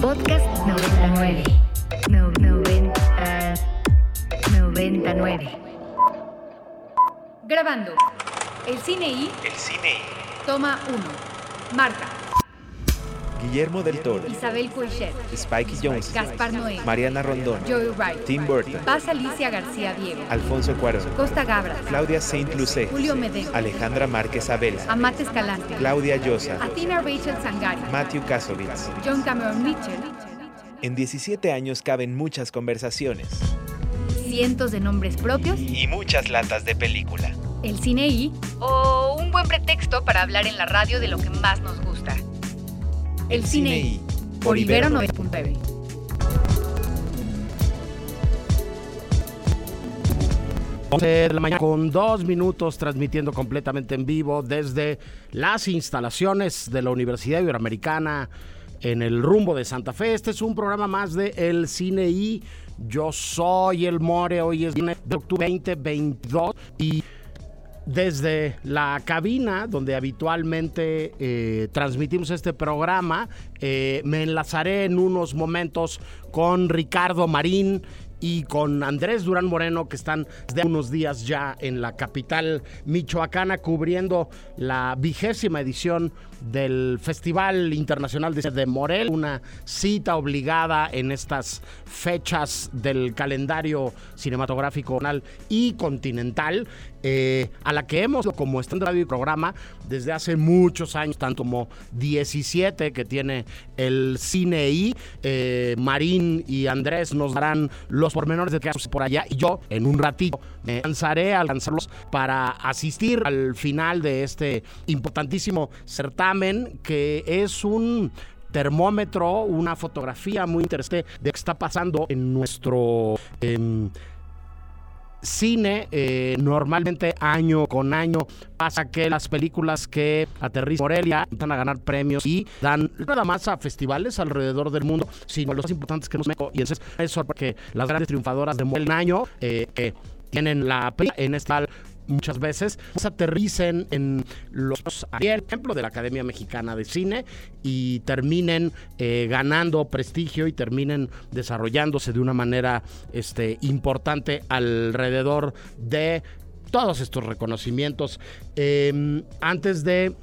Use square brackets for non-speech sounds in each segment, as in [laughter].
Podcast 99. No, 90, 99. Grabando. El cine y El cine y toma 1. Marta, Guillermo del Toro, Isabel Coixet, Spike Jones, Gaspar Noé, Mariana Rondón, Joey Wright, Tim Burton, Paz Alicia García Diego, Alfonso Cuarón, Costa Gabra, Claudia Saint Lucé, Julio Medeo, Alejandra Márquez Abela, Amate Escalante, Claudia Llosa, Athena Rachel Sangari, Matthew Kasovitz. John Cameron Mitchell, En 17 años caben muchas conversaciones. Cientos de nombres propios, y muchas latas de película. el cine y o un buen pretexto para hablar en la radio de lo que más nos gusta. El, cine y por Ibero 9.9. de la mañana con dos minutos transmitiendo completamente en vivo desde las instalaciones de la Universidad Iberoamericana en el rumbo de Santa Fe. Este es un programa más de El Cine y yo soy el More. Hoy es viernes de octubre 2022 y desde la cabina donde habitualmente eh, transmitimos este programa, eh, me enlazaré en unos momentos con Ricardo Marín y con Andrés Durán Moreno, que están desde unos días ya en la capital michoacana cubriendo la vigésima edición del Festival Internacional de de Morel, una cita obligada en estas fechas del calendario cinematográfico nacional y continental, eh, a la que hemos, como en radio y programa, desde hace muchos años, tanto como 17 que tiene el cine y eh, Marín y Andrés nos darán los pormenores de casos por allá y yo en un ratito me lanzaré a lanzarlos para asistir al final de este importantísimo certamen que es un termómetro, una fotografía muy interesante de qué está pasando en nuestro em, cine. Eh, normalmente año con año pasa que las películas que aterrizan Morelia van a ganar premios y dan nada más a festivales alrededor del mundo, sino los más importantes que nos México. Y entonces eso porque las grandes triunfadoras de Morelia año eh, que tienen la en esta muchas veces pues, aterricen en los ejemplo de la Academia Mexicana de Cine y terminen eh, ganando prestigio y terminen desarrollándose de una manera este, importante alrededor de todos estos reconocimientos. Eh, antes de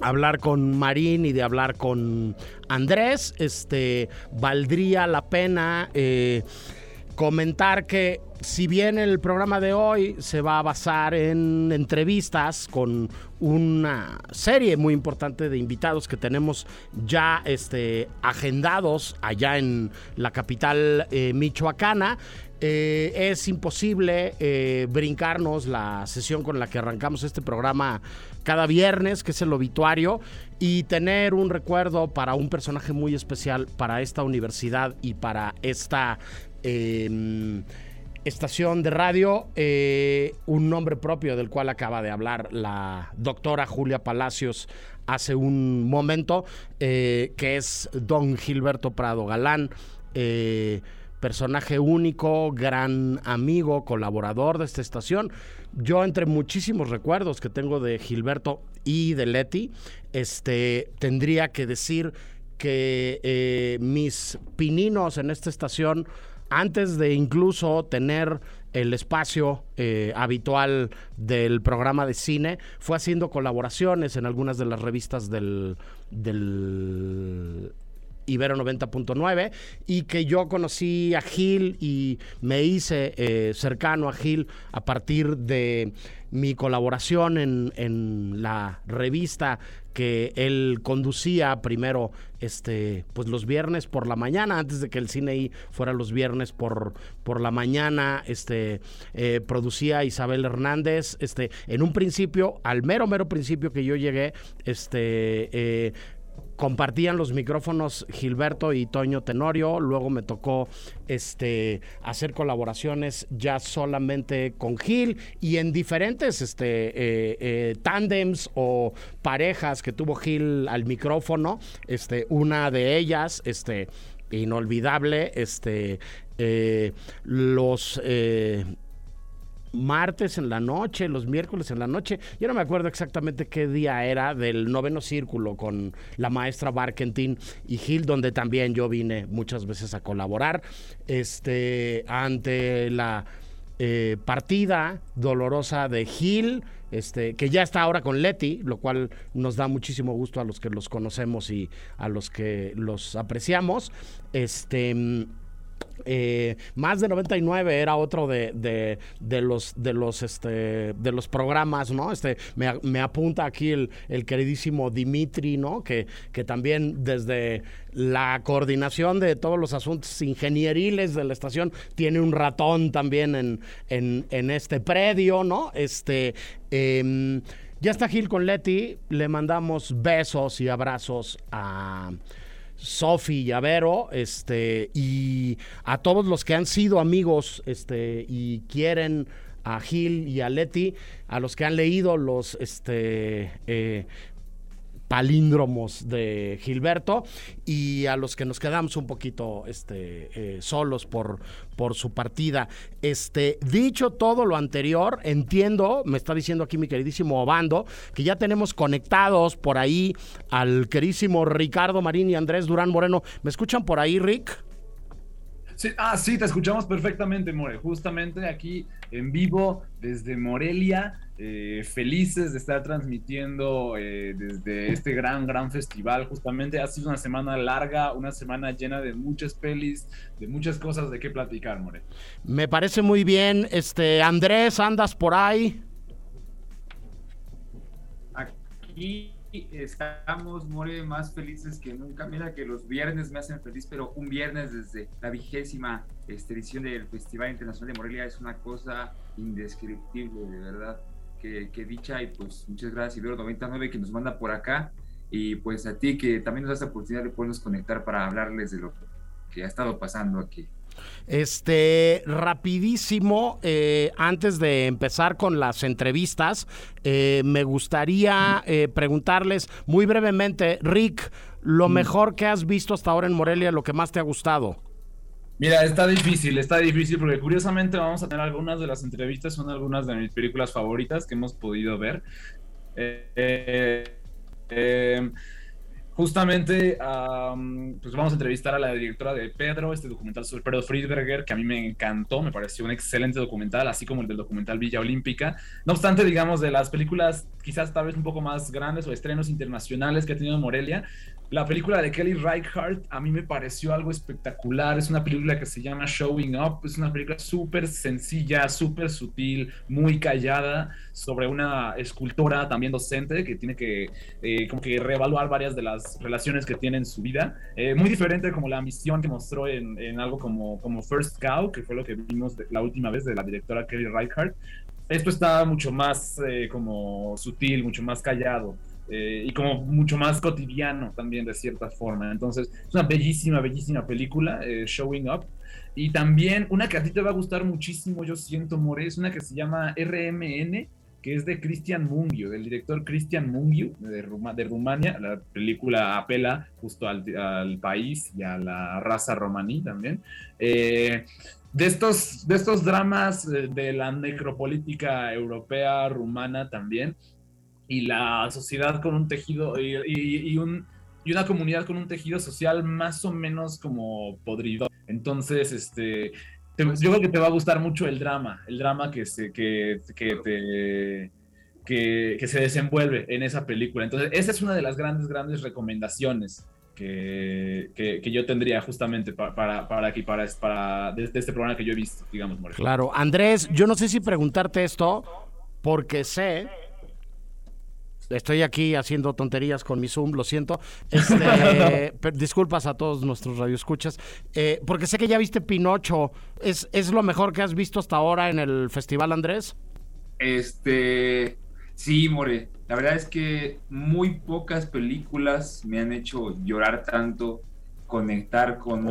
hablar con Marín y de hablar con Andrés, este valdría la pena eh, comentar que si bien el programa de hoy se va a basar en entrevistas con una serie muy importante de invitados que tenemos ya este, agendados allá en la capital eh, michoacana, eh, es imposible eh, brincarnos la sesión con la que arrancamos este programa cada viernes, que es el obituario, y tener un recuerdo para un personaje muy especial para esta universidad y para esta eh, estación de radio, eh, un nombre propio del cual acaba de hablar la doctora Julia Palacios hace un momento, eh, que es don Gilberto Prado Galán. Eh, personaje único, gran amigo, colaborador de esta estación. Yo entre muchísimos recuerdos que tengo de Gilberto y de Leti, este, tendría que decir que mis pininos en esta estación, antes de incluso tener el espacio eh, habitual del programa de cine, fue haciendo colaboraciones en algunas de las revistas del, del Ibero 90.9 y que yo conocí a Gil y me hice eh, cercano a Gil a partir de mi colaboración en, en, la revista que él conducía primero este pues los viernes por la mañana antes de que el cine fuera los viernes por, por la mañana este eh, producía Isabel Hernández este en un principio al mero mero principio que yo llegué este eh, compartían los micrófonos Gilberto y Toño Tenorio, luego me tocó este hacer colaboraciones ya solamente con Gil y en diferentes este eh, eh, tándems o parejas que tuvo Gil al micrófono, este una de ellas este inolvidable este eh, los martes en la noche, los miércoles en la noche. Yo no me acuerdo exactamente qué día era del noveno círculo con la maestra Barkentin y Gil, donde también yo vine muchas veces a colaborar. Este, ante la eh, partida dolorosa de Gil, este, que ya está ahora con Leti, lo cual nos da muchísimo gusto a los que los conocemos y a los que los apreciamos. Este eh, más de 99 era otro de, los de los este de los programas no este me, apunta aquí el, queridísimo Dimitri no que, que también desde la coordinación de todos los asuntos ingenieriles de la estación tiene un ratón también en, en, este predio no este em, ya está Gil con Leti. Le mandamos besos y abrazos a Sofi Llavero, este, y a todos los que han sido amigos, este, y quieren a Gil y a Leti, a los que han leído los, este, eh, palíndromos de Gilberto y a los que nos quedamos un poquito este, eh, solos por, por su partida. Este, dicho todo lo anterior, entiendo, me está diciendo aquí mi queridísimo Obando, que ya tenemos conectados por ahí al queridísimo Ricardo Marín y Andrés Durán Moreno. ¿Me escuchan por ahí, Rick? Ah, sí, te escuchamos perfectamente, More. Justamente aquí en vivo desde Morelia, eh, felices de estar transmitiendo eh, desde este gran, gran festival. Justamente ha sido una semana larga, una semana llena de muchas pelis, de muchas cosas de qué platicar, More. Me parece muy bien. Este, Andrés, ¿andas por ahí? Aquí estamos, More, más felices que nunca. Mira que los viernes me hacen feliz, pero un viernes desde la vigésima este, edición del Festival Internacional de Morelia es una cosa indescriptible, de verdad. Que, que dicha y pues muchas gracias Ibero 99 que nos manda por acá y pues a ti que también nos das la oportunidad de podernos conectar para hablarles de lo que ha estado pasando aquí. Este, rapidísimo, eh, antes de empezar con las entrevistas, eh, me gustaría eh, preguntarles muy brevemente, Rick, lo mejor que has visto hasta ahora en Morelia, lo que más te ha gustado. Mira, está difícil, está difícil porque curiosamente vamos a tener algunas de las entrevistas, son algunas de mis películas favoritas que hemos podido ver. eh, Justamente, pues vamos a entrevistar a la directora de Pedro, este documental sobre Pedro Friedberger, que a mí me encantó, me pareció un excelente documental, así como el del documental Villa Olímpica. No obstante, digamos, de las películas quizás tal vez un poco más grandes o estrenos internacionales que ha tenido Morelia, la película de Kelly Reichardt a mí me pareció algo espectacular. Es una película que se llama Showing Up. Es una película súper sencilla, súper sutil, muy callada sobre una escultora también docente que tiene que eh, como que reevaluar varias de las relaciones que tiene en su vida. Eh, muy diferente como la misión que mostró en, algo como, como First Cow, que fue lo que vimos la última vez de la directora Kelly Reichardt. Esto está mucho más eh, como sutil, mucho más callado. Eh, y como mucho más cotidiano también de cierta forma. Entonces, es una bellísima, bellísima película, eh, Showing Up. Y también una que a ti te va a gustar muchísimo, yo siento, More, es una que se llama RMN, que es de Cristian Mungiu, del director Cristian Mungiu de, de Rumania. La película apela justo al, al, país y a la raza romaní también. Eh, de estos, de estos dramas de la necropolítica europea, rumana también, y la sociedad con un tejido y, un, y una comunidad con un tejido social más o menos como podrido. Entonces, este, yo creo que te va a gustar mucho el drama, el drama que se, que, que, te, que, se desenvuelve en esa película. Entonces, esa es una de las grandes, grandes recomendaciones que, que, yo tendría justamente para, para, aquí, para, para este programa que yo he visto, digamos. Claro, Andrés, yo no sé si preguntarte esto, porque sé Estoy aquí haciendo tonterías con mi Zoom, lo siento. [laughs] Este, disculpas a todos nuestros radioescuchas. Eh, porque sé que ya viste Pinocho. ¿Es, ¿Es lo mejor que has visto hasta ahora en el festival, Andrés? Este. Sí, More. La verdad es que muy pocas películas me han hecho llorar tanto, conectar con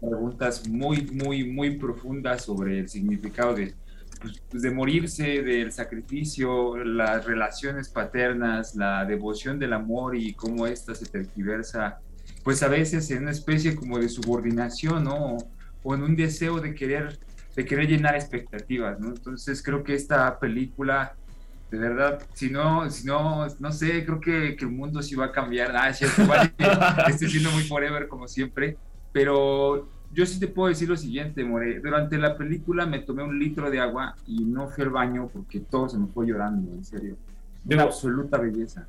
preguntas muy, muy, muy profundas sobre el significado de pues, de morirse, del sacrificio, las relaciones paternas, la devoción del amor y cómo ésta se tergiversa, pues a veces en una especie como de subordinación, ¿no? O en un deseo de querer de querer llenar expectativas, ¿no? Entonces creo que esta película, de verdad, si no, si no, no sé, creo que, que el mundo sí va a cambiar. Ah, igual [laughs] estoy siendo muy forever como siempre, pero yo sí te puedo decir lo siguiente, More. Durante la película me tomé un litro de agua y no fui al baño porque todo se me fue llorando, en serio. De una absoluta belleza.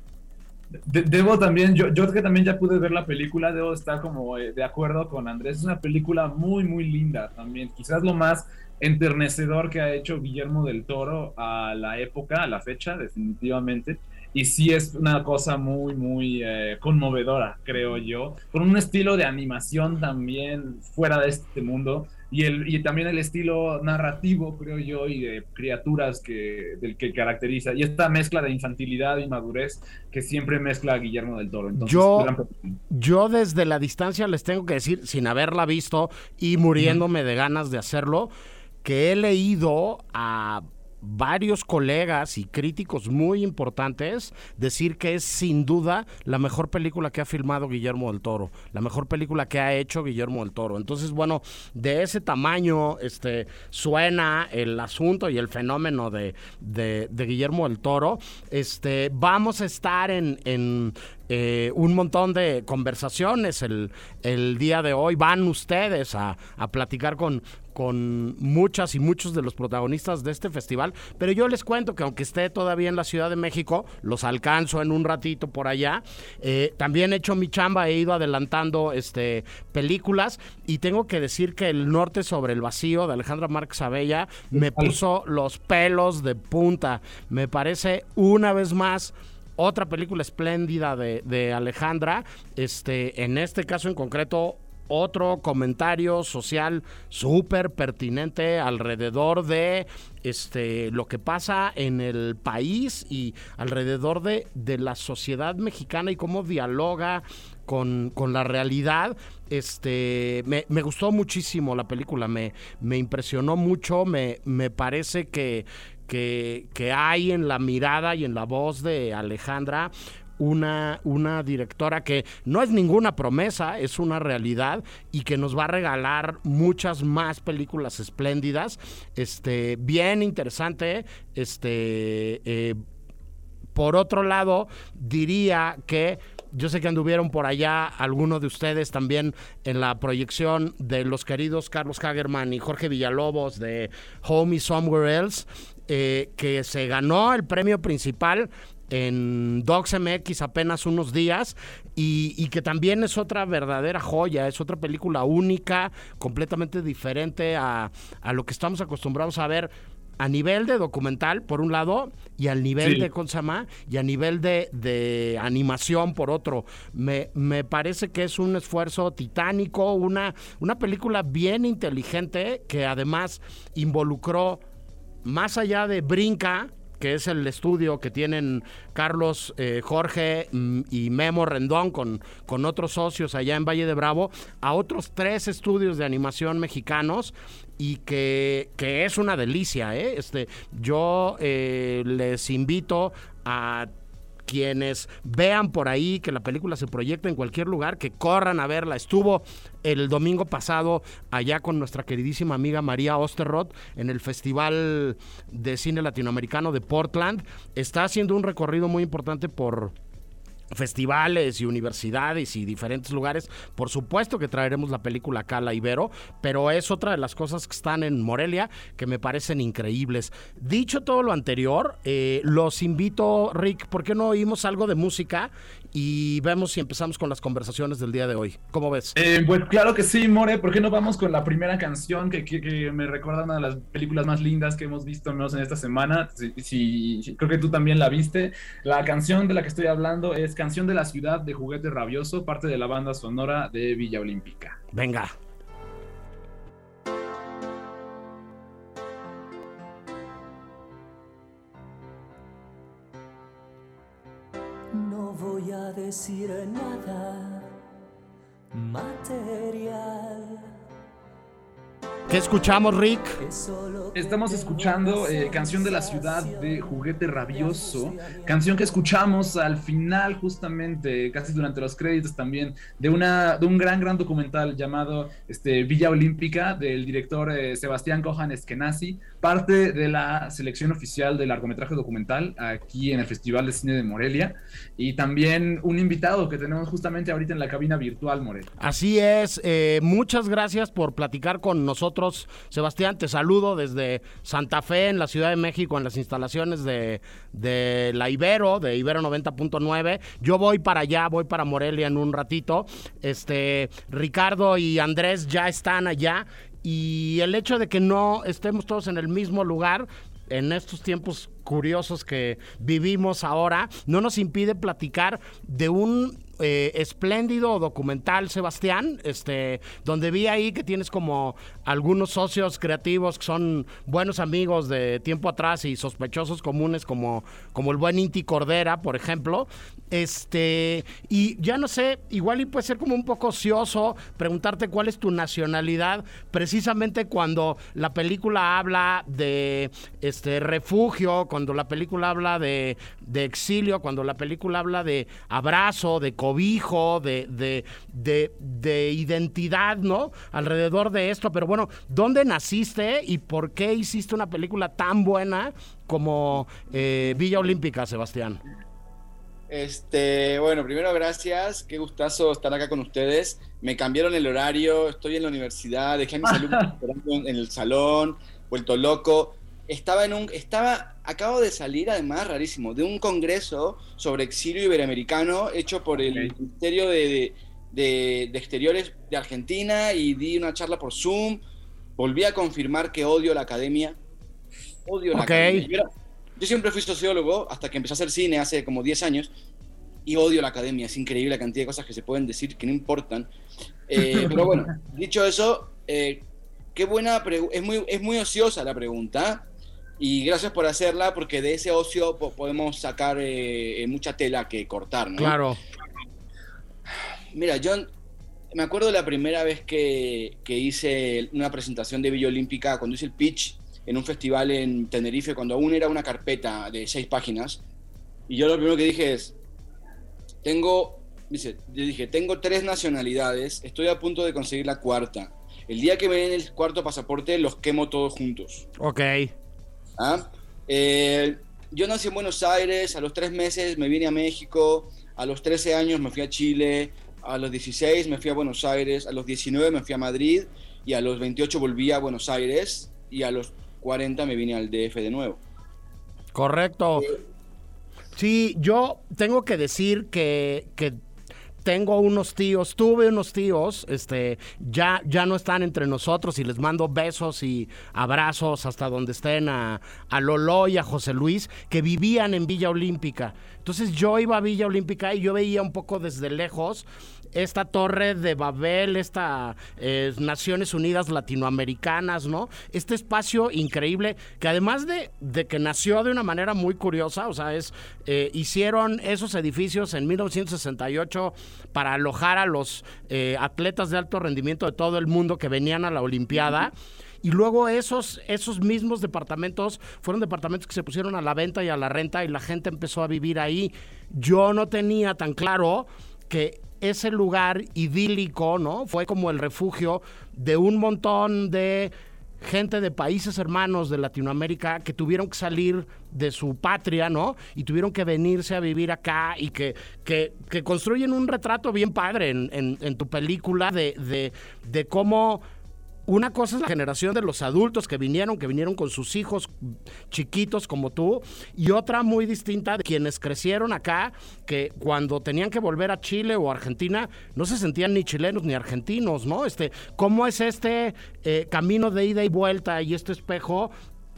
debo también, yo, yo que también ya pude ver la película, debo estar como eh, de acuerdo con Andrés. Es una película muy, muy linda también. Quizás lo más enternecedor que ha hecho Guillermo del Toro a la época, a la fecha, definitivamente y sí es una cosa muy, muy eh, conmovedora, creo yo, con un estilo de animación también fuera de este mundo y, el, y también el estilo narrativo, creo yo, y de criaturas que, del que caracteriza, y esta mezcla de infantilidad y madurez que siempre mezcla a Guillermo del Toro. yo, yo desde la distancia les tengo que decir, sin haberla visto y muriéndome de ganas de hacerlo, que he leído a varios colegas y críticos muy importantes decir que es sin duda la mejor película que ha filmado Guillermo del Toro, la mejor película que ha hecho Guillermo del Toro. Entonces, bueno, de ese tamaño este, suena el asunto y el fenómeno de, de, Guillermo del Toro. Este, vamos a estar en, en eh, un montón de conversaciones el, el, día de hoy. Van ustedes a, a platicar con, con muchas y muchos de los protagonistas de este festival, pero yo les cuento que aunque esté todavía en la Ciudad de México, los alcanzo en un ratito por allá. Eh, también he hecho mi chamba, he ido adelantando este, películas y tengo que decir que El Norte sobre el Vacío de Alejandra Márquez Abella me puso los pelos de punta. Me parece una vez más otra película espléndida de, de, Alejandra. Este, en este caso en concreto, otro comentario social súper pertinente alrededor de este, lo que pasa en el país y alrededor de, de la sociedad mexicana y cómo dialoga con, con, la realidad. Este, me, me, gustó muchísimo la película, me, me impresionó mucho, me, me parece que, que, que, hay en la mirada y en la voz de Alejandra una, una directora que no es ninguna promesa, es una realidad y que nos va a regalar muchas más películas espléndidas. Este, bien interesante. Este, eh, por otro lado, diría que yo sé que anduvieron por allá algunos de ustedes también en la proyección de los queridos Carlos Hagerman y Jorge Villalobos de Home Somewhere Else, eh, que se ganó el premio principal en Docs MX apenas unos días y, que también es otra verdadera joya, es otra película única, completamente diferente a, lo que estamos acostumbrados a ver a nivel de documental, por un lado, y al nivel de Consama, y a nivel de, animación, por otro. Me, me, parece que es un esfuerzo titánico, una, una película bien inteligente que además involucró, más allá de Brinca, que es el estudio que tienen Carlos, eh, Jorge mm, y Memo Rendón con, con otros socios allá en Valle de Bravo, a otros tres estudios de animación mexicanos y que, que es una delicia. ¿eh? Este, yo eh, les invito a quienes vean por ahí que la película se proyecta en cualquier lugar, que corran a verla. Estuvo el domingo pasado allá con nuestra queridísima amiga María Osterroth en el Festival de Cine Latinoamericano de Portland. Está haciendo un recorrido muy importante por festivales y universidades y diferentes lugares. Por supuesto que traeremos la película Cala Ibero, pero es otra de las cosas que están en Morelia que me parecen increíbles. Dicho todo lo anterior, eh, los invito, Rick, ¿por qué no oímos algo de música y vemos si empezamos con las conversaciones del día de hoy. ¿Cómo ves? Eh, pues claro que sí, More. ¿Por qué no vamos con la primera canción que, que, me recuerda una de las películas más lindas que hemos visto menos en esta semana? Si, creo que tú también la viste. La canción de la que estoy hablando es Canción de la Ciudad de Juguete Rabioso, parte de la banda sonora de Villa Olímpica. Venga. decir nada material. ¿Qué escuchamos, Rick? Estamos escuchando eh, Canción de la Ciudad de Juguete Rabioso, canción que escuchamos al final justamente, casi durante los créditos también, de, una, de un gran, gran documental llamado este, Villa Olímpica del director eh, Sebastián Cohan Eskenazi, parte de la selección oficial del largometraje documental aquí en el Festival de Cine de Morelia y también un invitado que tenemos justamente ahorita en la cabina virtual, Morelia. Así es, eh, muchas gracias por platicar con nosotros, Sebastián, te saludo desde Santa Fe, en la Ciudad de México, en las instalaciones de, de la Ibero, de Ibero 90.9. Yo voy para allá, voy para Morelia en un ratito. Este, Ricardo y Andrés ya están allá y el hecho de que no estemos todos en el mismo lugar en estos tiempos curiosos que vivimos ahora, no nos impide platicar de un eh, espléndido documental, Sebastián, este, donde vi ahí que tienes como algunos socios creativos que son buenos amigos de tiempo atrás y sospechosos comunes como, como el buen Inti Cordera, por ejemplo. Este, y ya no sé, igual y puede ser como un poco ocioso preguntarte cuál es tu nacionalidad, precisamente cuando la película habla de este refugio, cuando la película habla de, de exilio, cuando la película habla de abrazo, de cobijo, de, de, de, de identidad, ¿no? Alrededor de esto. Pero bueno, ¿dónde naciste y por qué hiciste una película tan buena como eh, Villa Olímpica, Sebastián? Este, bueno, primero gracias, qué gustazo estar acá con ustedes. Me cambiaron el horario, estoy en la universidad, dejé a mis [laughs] alumnos esperando en el salón, vuelto loco. Estaba en un, estaba, acabo de salir, además, rarísimo, de un congreso sobre exilio iberoamericano hecho por el. Ministerio de, de- de Exteriores de Argentina y di una charla por Zoom. Volví a confirmar que odio la academia. Odio la academia. Yo, era- yo siempre fui sociólogo hasta que empecé a hacer cine hace como 10 años y odio la academia. Es increíble la cantidad de cosas que se pueden decir que no importan. Eh, [laughs] pero bueno, dicho eso, eh, qué buena es muy Es muy ociosa la pregunta. Y gracias por hacerla, porque de ese ocio po- podemos sacar eh, mucha tela que cortar, ¿no? Claro. Mira, yo me acuerdo la primera vez que, que hice una presentación de Villa Olímpica, cuando hice el pitch en un festival en Tenerife, cuando aún era una carpeta de seis páginas. Y yo lo primero que dije es, tengo, dice, yo dije, tengo tres nacionalidades, estoy a punto de conseguir la cuarta. El día que me den el cuarto pasaporte, los quemo todos juntos. Ok. ¿Ah? Eh, yo nací en Buenos Aires, a los tres meses me vine a México, a los 13 años me fui a Chile, a los 16 me fui a Buenos Aires, a los 19 me fui a Madrid y a los 28 volví a Buenos Aires y a los 40 me vine al DF de nuevo. Correcto. Sí, yo tengo que decir que, que tengo unos tíos, tuve unos tíos, este, ya, ya no están entre nosotros y les mando besos y abrazos hasta donde estén a, a Lolo y a José Luis, que vivían en Villa Olímpica. Entonces yo iba a Villa Olímpica y yo veía un poco desde lejos esta torre de Babel, esta eh, Naciones Unidas Latinoamericanas, ¿no? Este espacio increíble que además de, de que nació de una manera muy curiosa, o sea, es eh, hicieron esos edificios en 1968 para alojar a los eh, atletas de alto rendimiento de todo el mundo que venían a la Olimpiada. Y luego esos, esos mismos departamentos fueron departamentos que se pusieron a la venta y a la renta y la gente empezó a vivir ahí. Yo no tenía tan claro que ese lugar idílico, ¿no? Fue como el refugio de un montón de gente de países hermanos de Latinoamérica que tuvieron que salir de su patria, ¿no? Y tuvieron que venirse a vivir acá y que, que, construyen un retrato bien padre en, en- en tu película de, de, de cómo una cosa es la generación de los adultos que vinieron, que vinieron con sus hijos chiquitos como tú, y otra muy distinta de quienes crecieron acá, que cuando tenían que volver a Chile o Argentina, no se sentían ni chilenos ni argentinos, ¿no? Este, ¿Cómo es este eh, camino de ida y vuelta y este espejo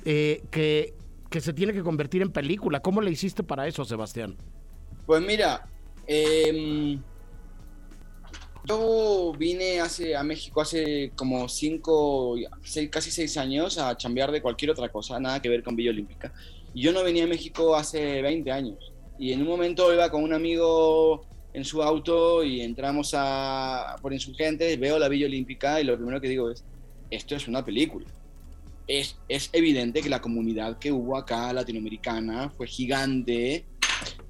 eh, que, que se tiene que convertir en película? ¿Cómo le hiciste para eso, Sebastián? Pues mira, em, yo vine hace, a México hace como cinco, seis- casi seis años a chambear de cualquier otra cosa, nada que ver con Villa Olímpica. Yo no venía a México hace 20 años. Y en un momento iba con un amigo en su auto y entramos a, por Insurgentes, veo la Villa Olímpica y lo primero que digo es, esto es una película. Es, es evidente que la comunidad que hubo acá latinoamericana fue gigante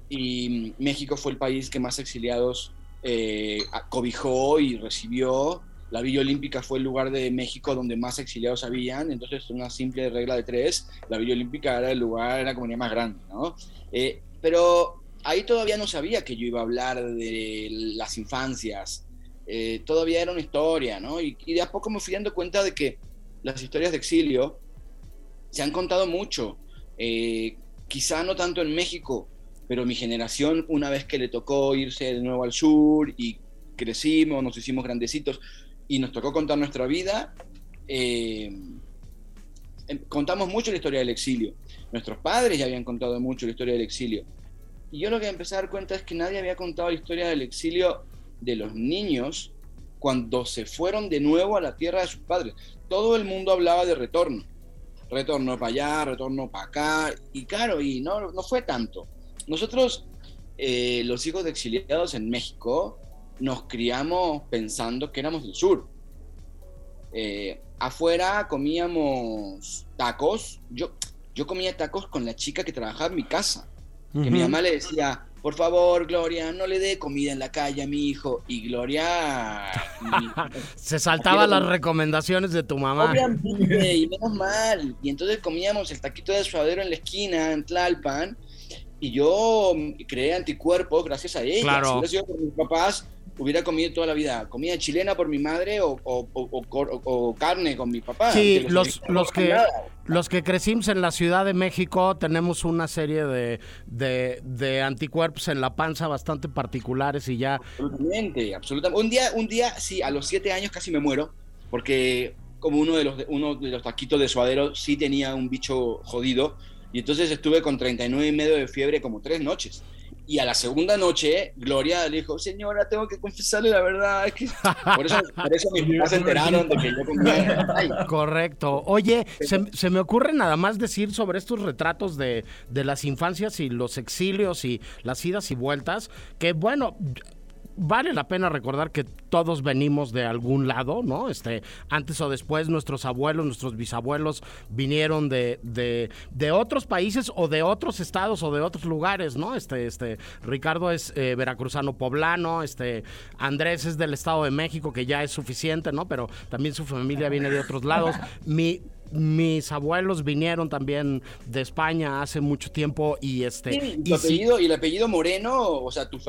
y México fue el país que más exiliados eh, cobijó y recibió. La Villa Olímpica fue el lugar de México donde más exiliados habían, entonces una simple regla de tres, la Villa Olímpica era el lugar, era la comunidad más grande, ¿no? Eh, pero ahí todavía no sabía que yo iba a hablar de las infancias, eh, todavía era una historia, ¿no? Y, y, de a poco me fui dando cuenta de que las historias de exilio se han contado mucho, quizá no tanto en México, pero mi generación, una vez que le tocó irse de nuevo al sur y crecimos, nos hicimos grandecitos y nos tocó contar nuestra vida, eh, em, contamos mucho la historia del exilio. Nuestros padres ya habían contado mucho la historia del exilio. Y yo lo que empecé a dar cuenta es que nadie había contado la historia del exilio de los niños cuando se fueron de nuevo a la tierra de sus padres. Todo el mundo hablaba de retorno. Retorno para allá, retorno para acá. Y claro, y no, no fue tanto. Nosotros, eh, los hijos de exiliados en México, nos criamos pensando que éramos del sur. Eh, afuera comíamos tacos. Yo, yo comía tacos con la chica que trabajaba en mi casa. Que mi mamá le decía, por favor, Gloria, no le dé comida en la calle a mi hijo. Y Gloria... [laughs] Se saltaba las recomendaciones de tu mamá. Obviamente, y menos mal. Y entonces comíamos el taquito de suadero en la esquina, en Tlalpan, y yo creé anticuerpos gracias a ella. Claro. Si hubiera sido por mis papás, hubiera comido toda la vida comida chilena por mi madre o, o, o, carne con mi papá. Sí, los, los, que, los que crecimos en la Ciudad de México tenemos una serie de, de, de, anticuerpos en la panza bastante particulares y ya... Absolutamente, absolutamente. Un día, un día, sí, a los siete años casi me muero porque como uno de los, uno de los taquitos de suadero sí tenía un bicho jodido y entonces estuve con 39 y medio de fiebre como tres noches. Y a la segunda noche, Gloria le dijo, señora, tengo que confesarle la verdad. Es que... [laughs] Por eso, por eso mis papás se enteraron de que yo. Correcto. Oye, se, se, me ocurre nada más decir sobre estos retratos de, de las infancias y los exilios y las idas y vueltas, que bueno, vale la pena recordar que todos venimos de algún lado, ¿no? Este, antes o después nuestros abuelos, nuestros bisabuelos vinieron de, de, de otros países o de otros estados o de otros lugares, ¿no? Este, este, Ricardo es eh, veracruzano poblano, este, Andrés es del Estado de México, que ya es suficiente, ¿no? Pero también su familia viene de otros lados. Mi, mis abuelos vinieron también de España hace mucho tiempo y este sí, y, apellido, y el apellido Moreno, o sea, tu,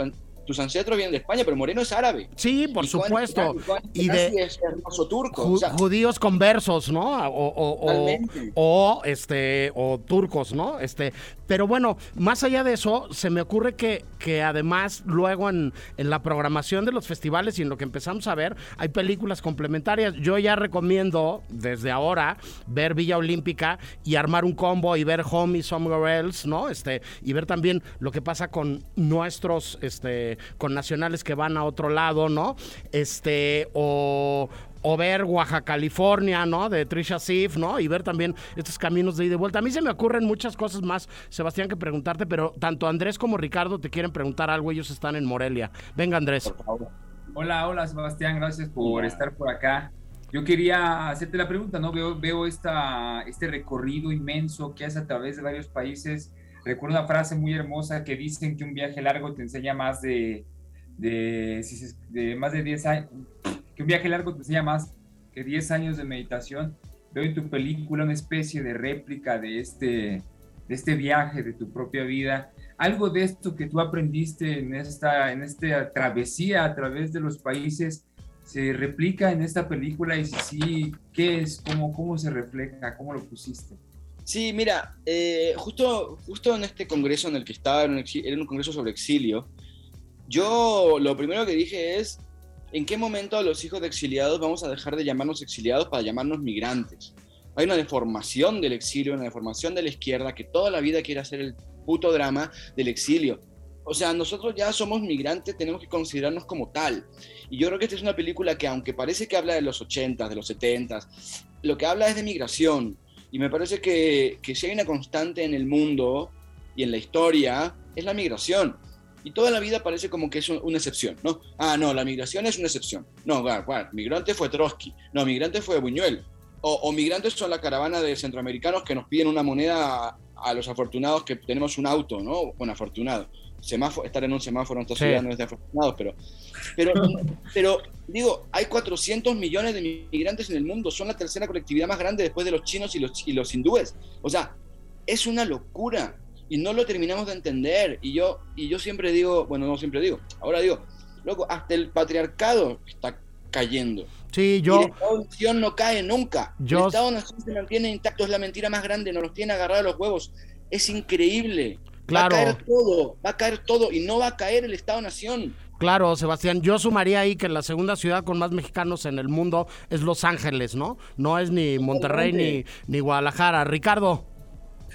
tus ancestros vienen de España, pero Moreno es árabe. Sí, por y supuesto. y de es hermoso turco. Ju, o sea, judíos conversos, ¿no? O, o, o, o, este o turcos, ¿no? Este, pero bueno, más allá de eso, se me ocurre que, que además luego en, en la programación de los festivales y en lo que empezamos a ver, hay películas complementarias. Yo ya recomiendo desde ahora ver Villa Olímpica y armar un combo y ver Home y Somewhere Else, ¿no? Este, y ver también lo que pasa con nuestros, este, con nacionales que van a otro lado, ¿no? Este, o, o ver Oaxaca, California, ¿no? De Trisha Sif, ¿no? Y ver también estos caminos de ida y vuelta. A mí se me ocurren muchas cosas más, Sebastián, que preguntarte, pero tanto Andrés como Ricardo te quieren preguntar algo, ellos están en Morelia. Venga, Andrés. Hola, hola, Sebastián, gracias por hola. estar por acá. Yo quería hacerte la pregunta, ¿no? Veo, veo esta, este recorrido inmenso que haces a través de varios países. Recuerdo una frase muy hermosa que dicen que un viaje largo te enseña más de, de, de más de 10 años, que un viaje largo te enseña más que 10 años de meditación. Veo en tu película una especie de réplica de este, de este viaje, de tu propia vida. Algo de esto que tú aprendiste en esta, en esta travesía a través de los países se replica en esta película y si sí, ¿qué es? ¿Cómo, cómo se refleja? ¿Cómo lo pusiste? Sí, mira, eh, justo, justo en este congreso en el que estaba, era un, era un congreso sobre exilio, yo lo primero que dije es, ¿en qué momento a los hijos de exiliados vamos a dejar de llamarnos exiliados para llamarnos migrantes? Hay una deformación del exilio, una deformación de la izquierda que toda la vida quiere hacer el puto drama del exilio. O sea, nosotros ya somos migrantes, tenemos que considerarnos como tal. Y yo creo que esta es una película que, aunque parece que habla de los 80, de los 70, lo que habla es de migración. Y me parece que, que si hay una constante en el mundo y en la historia, es la migración. Y toda la vida parece como que es una excepción, ¿no? Ah, no, la migración es una excepción. No, bueno, bueno, migrante fue Trotsky. No, migrante fue Buñuel. o, migrantes son la caravana de centroamericanos que nos piden una moneda a, los afortunados que tenemos un auto, ¿no? Bueno, afortunado. Semáforo, estar en un semáforo en esta ciudad no es de afortunados, pero, pero, [laughs] pero digo, hay 400 millones de migrantes en el mundo, son la tercera colectividad más grande después de los chinos y los, y los hindúes. O sea, es una locura y no lo terminamos de entender. Y yo, y yo siempre digo, bueno, no siempre digo, ahora digo, loco, hasta el patriarcado está cayendo. Sí, yo. Y el Estado-Nación no cae nunca. Yo, el Estado-Nación se mantiene intacto, es la mentira más grande, nos los tiene agarrados los huevos. Es increíble. Claro. Va a caer todo, va a caer todo y no va a caer el Estado-Nación. Claro, Sebastián, yo sumaría ahí que la segunda ciudad con más mexicanos en el mundo es Los Ángeles, ¿no? No es ni Monterrey ni, ni Guadalajara. Ricardo.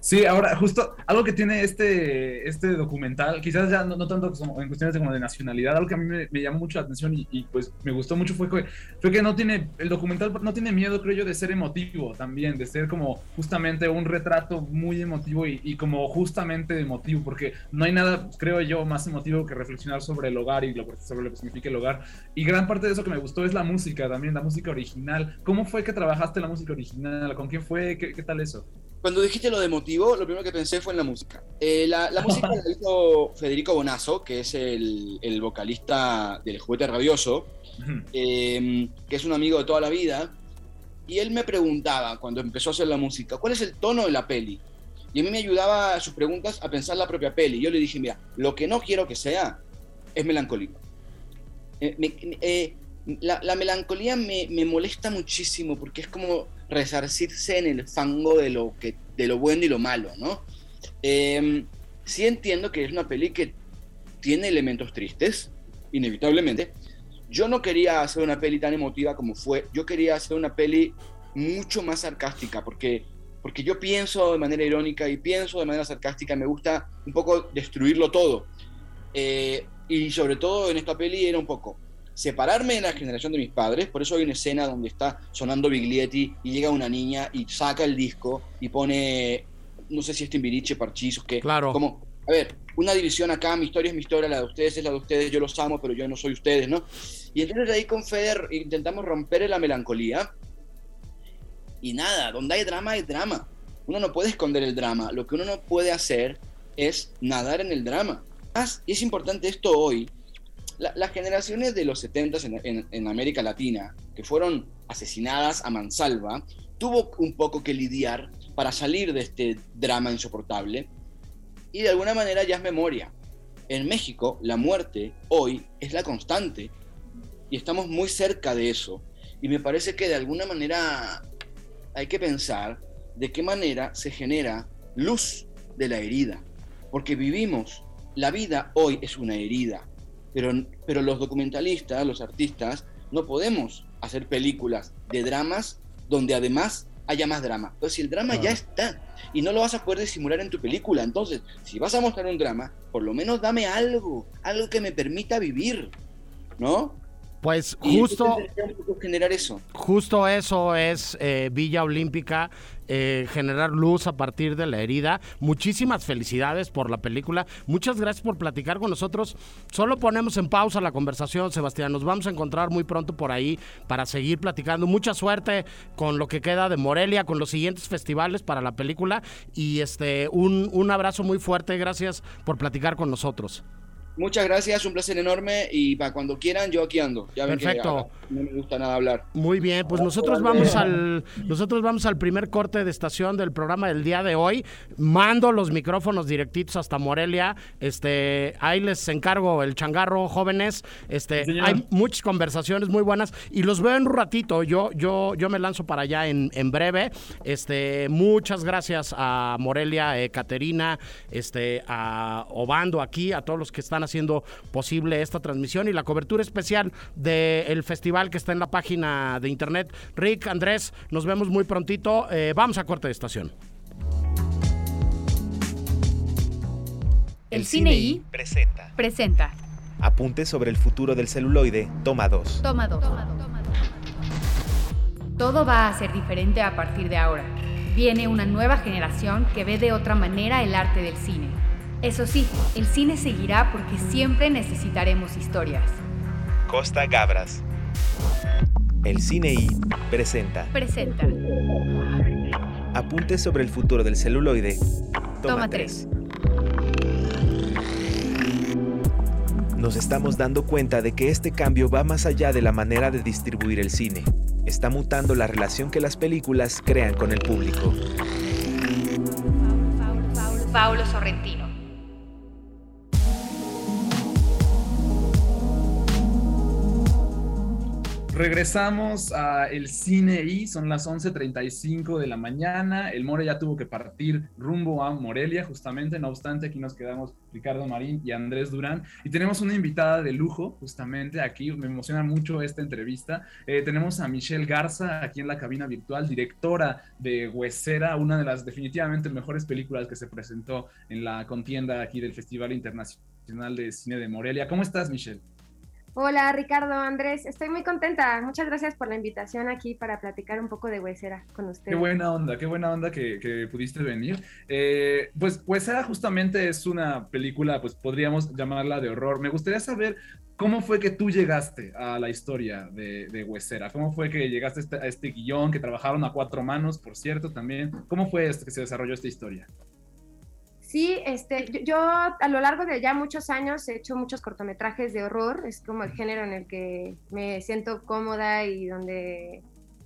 Sí, ahora justo algo que tiene este, este documental, quizás ya no, tanto en cuestiones de, como de nacionalidad, algo que a mí me, llamó mucho la atención y, pues me gustó mucho fue que, fue que no tiene, el documental no tiene miedo, creo yo, de ser emotivo también, de ser como justamente un retrato muy emotivo y, como justamente emotivo, porque no hay nada, creo yo, más emotivo que reflexionar sobre el hogar y lo, sobre lo que significa el hogar. Y gran parte de eso que me gustó es la música también, la música original. ¿Cómo fue que trabajaste la música original? ¿Con quién fue? ¿Qué, qué tal eso? Cuando dijiste lo de motivo, lo primero que pensé fue en la música. Eh, la, música la [laughs] hizo Federico Bonazo, que es el, vocalista del Juguete Rabioso, em, que es un amigo de toda la vida. Y él me preguntaba, cuando empezó a hacer la música, ¿cuál es el tono de la peli? Y a mí me ayudaba a sus preguntas a pensar la propia peli. Yo le dije, mira, lo que no quiero que sea es melancólico. Eh, eh, la, melancolía me, me molesta muchísimo porque es como resarcirse en el fango de lo, que, de lo bueno y lo malo, ¿no? Em, sí entiendo que es una peli que tiene elementos tristes, inevitablemente. Yo no quería hacer una peli tan emotiva como fue, yo quería hacer una peli mucho más sarcástica, porque, porque yo pienso de manera irónica y pienso de manera sarcástica, me gusta un poco destruirlo todo. Eh, y sobre todo en esta peli era un poco, separarme de la generación de mis padres, por eso hay una escena donde está sonando Biglietti y llega una niña y saca el disco y pone, no sé si es Timbiriche, Parchizos, que claro. como, a ver, una división acá, mi historia es mi historia, la de ustedes es la de ustedes, yo los amo, pero yo no soy ustedes, ¿no? Y entonces ahí con Feder intentamos romper la melancolía y nada, donde hay drama hay drama. Uno no puede esconder el drama, lo que uno no puede hacer es nadar en el drama. Y es importante esto hoy, las generaciones de los 70 en, en, América Latina, que fueron asesinadas a mansalva, tuvo un poco que lidiar para salir de este drama insoportable y de alguna manera ya es memoria. En México, la muerte hoy es la constante y estamos muy cerca de eso. Y me parece que de alguna manera hay que pensar de qué manera se genera luz de la herida. Porque vivimos, la vida hoy es una herida. Pero, pero los documentalistas, los artistas, no podemos hacer películas de dramas donde además haya más drama. Pero si el drama ya está y no lo vas a poder disimular en tu película, entonces, si vas a mostrar un drama, por lo menos dame algo, algo que me permita vivir, ¿no? Pues justo, generar eso. Justo eso es eh, Villa Olímpica, eh, generar luz a partir de la herida. Muchísimas felicidades por la película. Muchas gracias por platicar con nosotros. Solo ponemos en pausa la conversación, Sebastián. Nos vamos a encontrar muy pronto por ahí para seguir platicando. Mucha suerte con lo que queda de Morelia, con los siguientes festivales para la película. Y este un, un abrazo muy fuerte. Gracias por platicar con nosotros. Muchas gracias, un placer enorme y para cuando quieran yo aquí ando. Ya Perfecto. no me gusta nada hablar. Muy bien, pues nosotros vamos al nosotros vamos al primer corte de estación del programa del día de hoy. Mando los micrófonos directitos hasta Morelia. Este, ahí les encargo el changarro, jóvenes. Este, hay muchas conversaciones muy buenas y los veo en un ratito. Yo yo yo me lanzo para allá en, en breve. Este, muchas gracias a Morelia, eh, Caterina, este, a Obando aquí, a todos los que están haciendo posible esta transmisión y la cobertura especial del festival que está en la página de internet. Rick, Andrés, nos vemos muy prontito. Eh, vamos a corte de estación. El Cine I presenta. Presenta. Apunte sobre el futuro del celuloide, toma 2. Toma 2. Todo va a ser diferente a partir de ahora. Viene una nueva generación que ve de otra manera el arte del cine eso sí, el cine seguirá porque siempre necesitaremos historias. Costa Gabras. El Cine I presenta Presenta. Apuntes sobre el futuro del celuloide. Toma, Toma 3. Nos estamos dando cuenta de que este cambio va más allá de la manera de distribuir el cine. Está mutando la relación que las películas crean con el público. Paulo Sorrentino. Regresamos a el cine y son las 11:35 de la mañana. El More ya tuvo que partir rumbo a Morelia, justamente. No obstante, aquí nos quedamos Ricardo Marín y Andrés Durán. Y tenemos una invitada de lujo, justamente aquí. Me emociona mucho esta entrevista. Eh, tenemos a Michelle Garza aquí en la cabina virtual, directora de Huesera, una de las definitivamente mejores películas que se presentó en la contienda aquí del Festival Internacional de Cine de Morelia. ¿Cómo estás, Michelle? Hola Ricardo, Andrés, estoy muy contenta. Muchas gracias por la invitación aquí para platicar un poco de Huesera con ustedes. Qué buena onda, qué buena onda que, que pudiste venir. Eh, pues Huesera justamente es una película, pues podríamos llamarla de horror. Me gustaría saber cómo fue que tú llegaste a la historia de, de Huesera. ¿Cómo fue que llegaste a este, a este guion, que trabajaron a cuatro manos, por cierto, también? ¿Cómo fue este, que se desarrolló esta historia? Sí, este, yo, yo, a lo largo de ya muchos años he hecho muchos cortometrajes de horror, es como el género en el que me siento cómoda y donde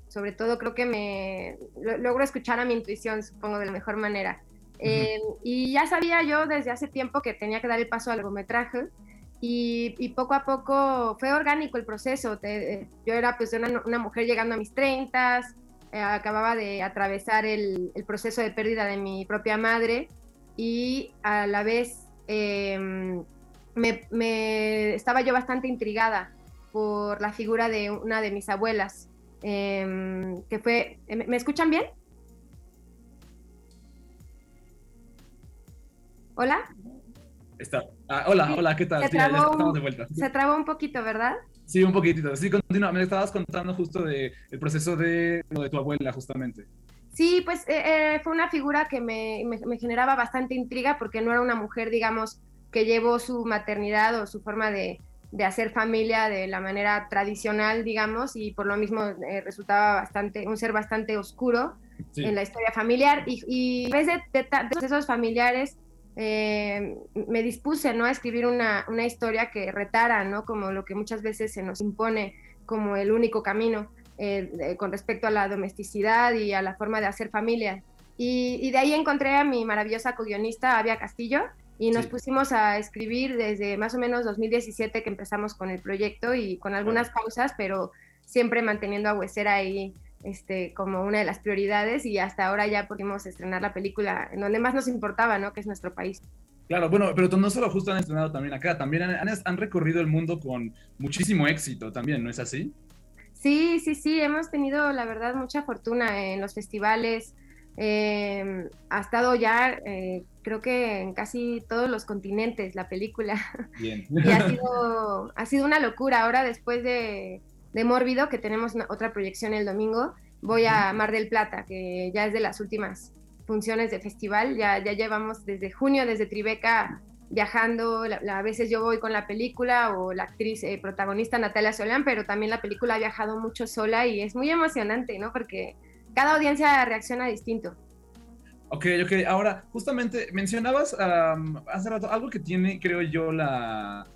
sobre todo creo que me lo, logro escuchar a mi intuición, supongo, de la mejor manera. Uh -huh. eh, y ya sabía yo desde hace tiempo que tenía que dar el paso al largometraje y, y, poco a poco fue orgánico el proceso. Te, yo era pues una, una, mujer llegando a mis 30, eh, acababa de atravesar el, el proceso de pérdida de mi propia madre y a la vez eh, me, me, estaba yo bastante intrigada por la figura de una de mis abuelas, eh, que fue... ¿Me escuchan bien? ¿Hola? Está. Ah, hola, hola, ¿qué tal? Se, trabó, ya estamos de vuelta. se trabó un poquito, ¿verdad? Sí, un poquitito. Sí, continúa. Me estabas contando justo de el proceso de lo de tu abuela, justamente. Sí, pues eh, eh, fue una figura que me, me, me, generaba bastante intriga porque no era una mujer, digamos, que llevó su maternidad o su forma de, de hacer familia de la manera tradicional, digamos, y por lo mismo eh, resultaba bastante, un ser bastante oscuro sí. en la historia familiar. Y, y a través de, de, de procesos familiares eh, me dispuse ¿no? a escribir una, una historia que retara, ¿no? como lo que muchas veces se nos impone como el único camino. Eh, con respecto a la domesticidad y a la forma de hacer familia. Y, y de ahí encontré a mi maravillosa co-guionista, Avia Castillo, y nos sí. pusimos a escribir desde más o menos 2017 que empezamos con el proyecto y con algunas pausas, pero siempre manteniendo a Huesera ahí este, como una de las prioridades y hasta ahora ya pudimos estrenar la película en donde más nos importaba, ¿no? que es nuestro país. Claro, bueno, pero no solo justo han estrenado también acá, también han, han recorrido el mundo con muchísimo éxito también, ¿no es así? Sí, sí, sí, hemos tenido la verdad mucha fortuna en los festivales. Eh, ha estado ya, eh, creo que en casi todos los continentes la película. [laughs] Bien. y ha sido, ha sido una locura. Ahora, después de, de Mórbido, que tenemos una, otra proyección el domingo, voy a Mar del Plata, que ya es de las últimas funciones de festival. Ya, ya llevamos desde junio, desde Tribeca, viajando, a veces yo voy con la película o la actriz eh, protagonista Natalia Solán, pero también la película ha viajado mucho sola y es muy emocionante, ¿no? Porque cada audiencia reacciona distinto. Ok, ok. Ahora, justamente mencionabas um, hace rato algo que tiene, creo yo, la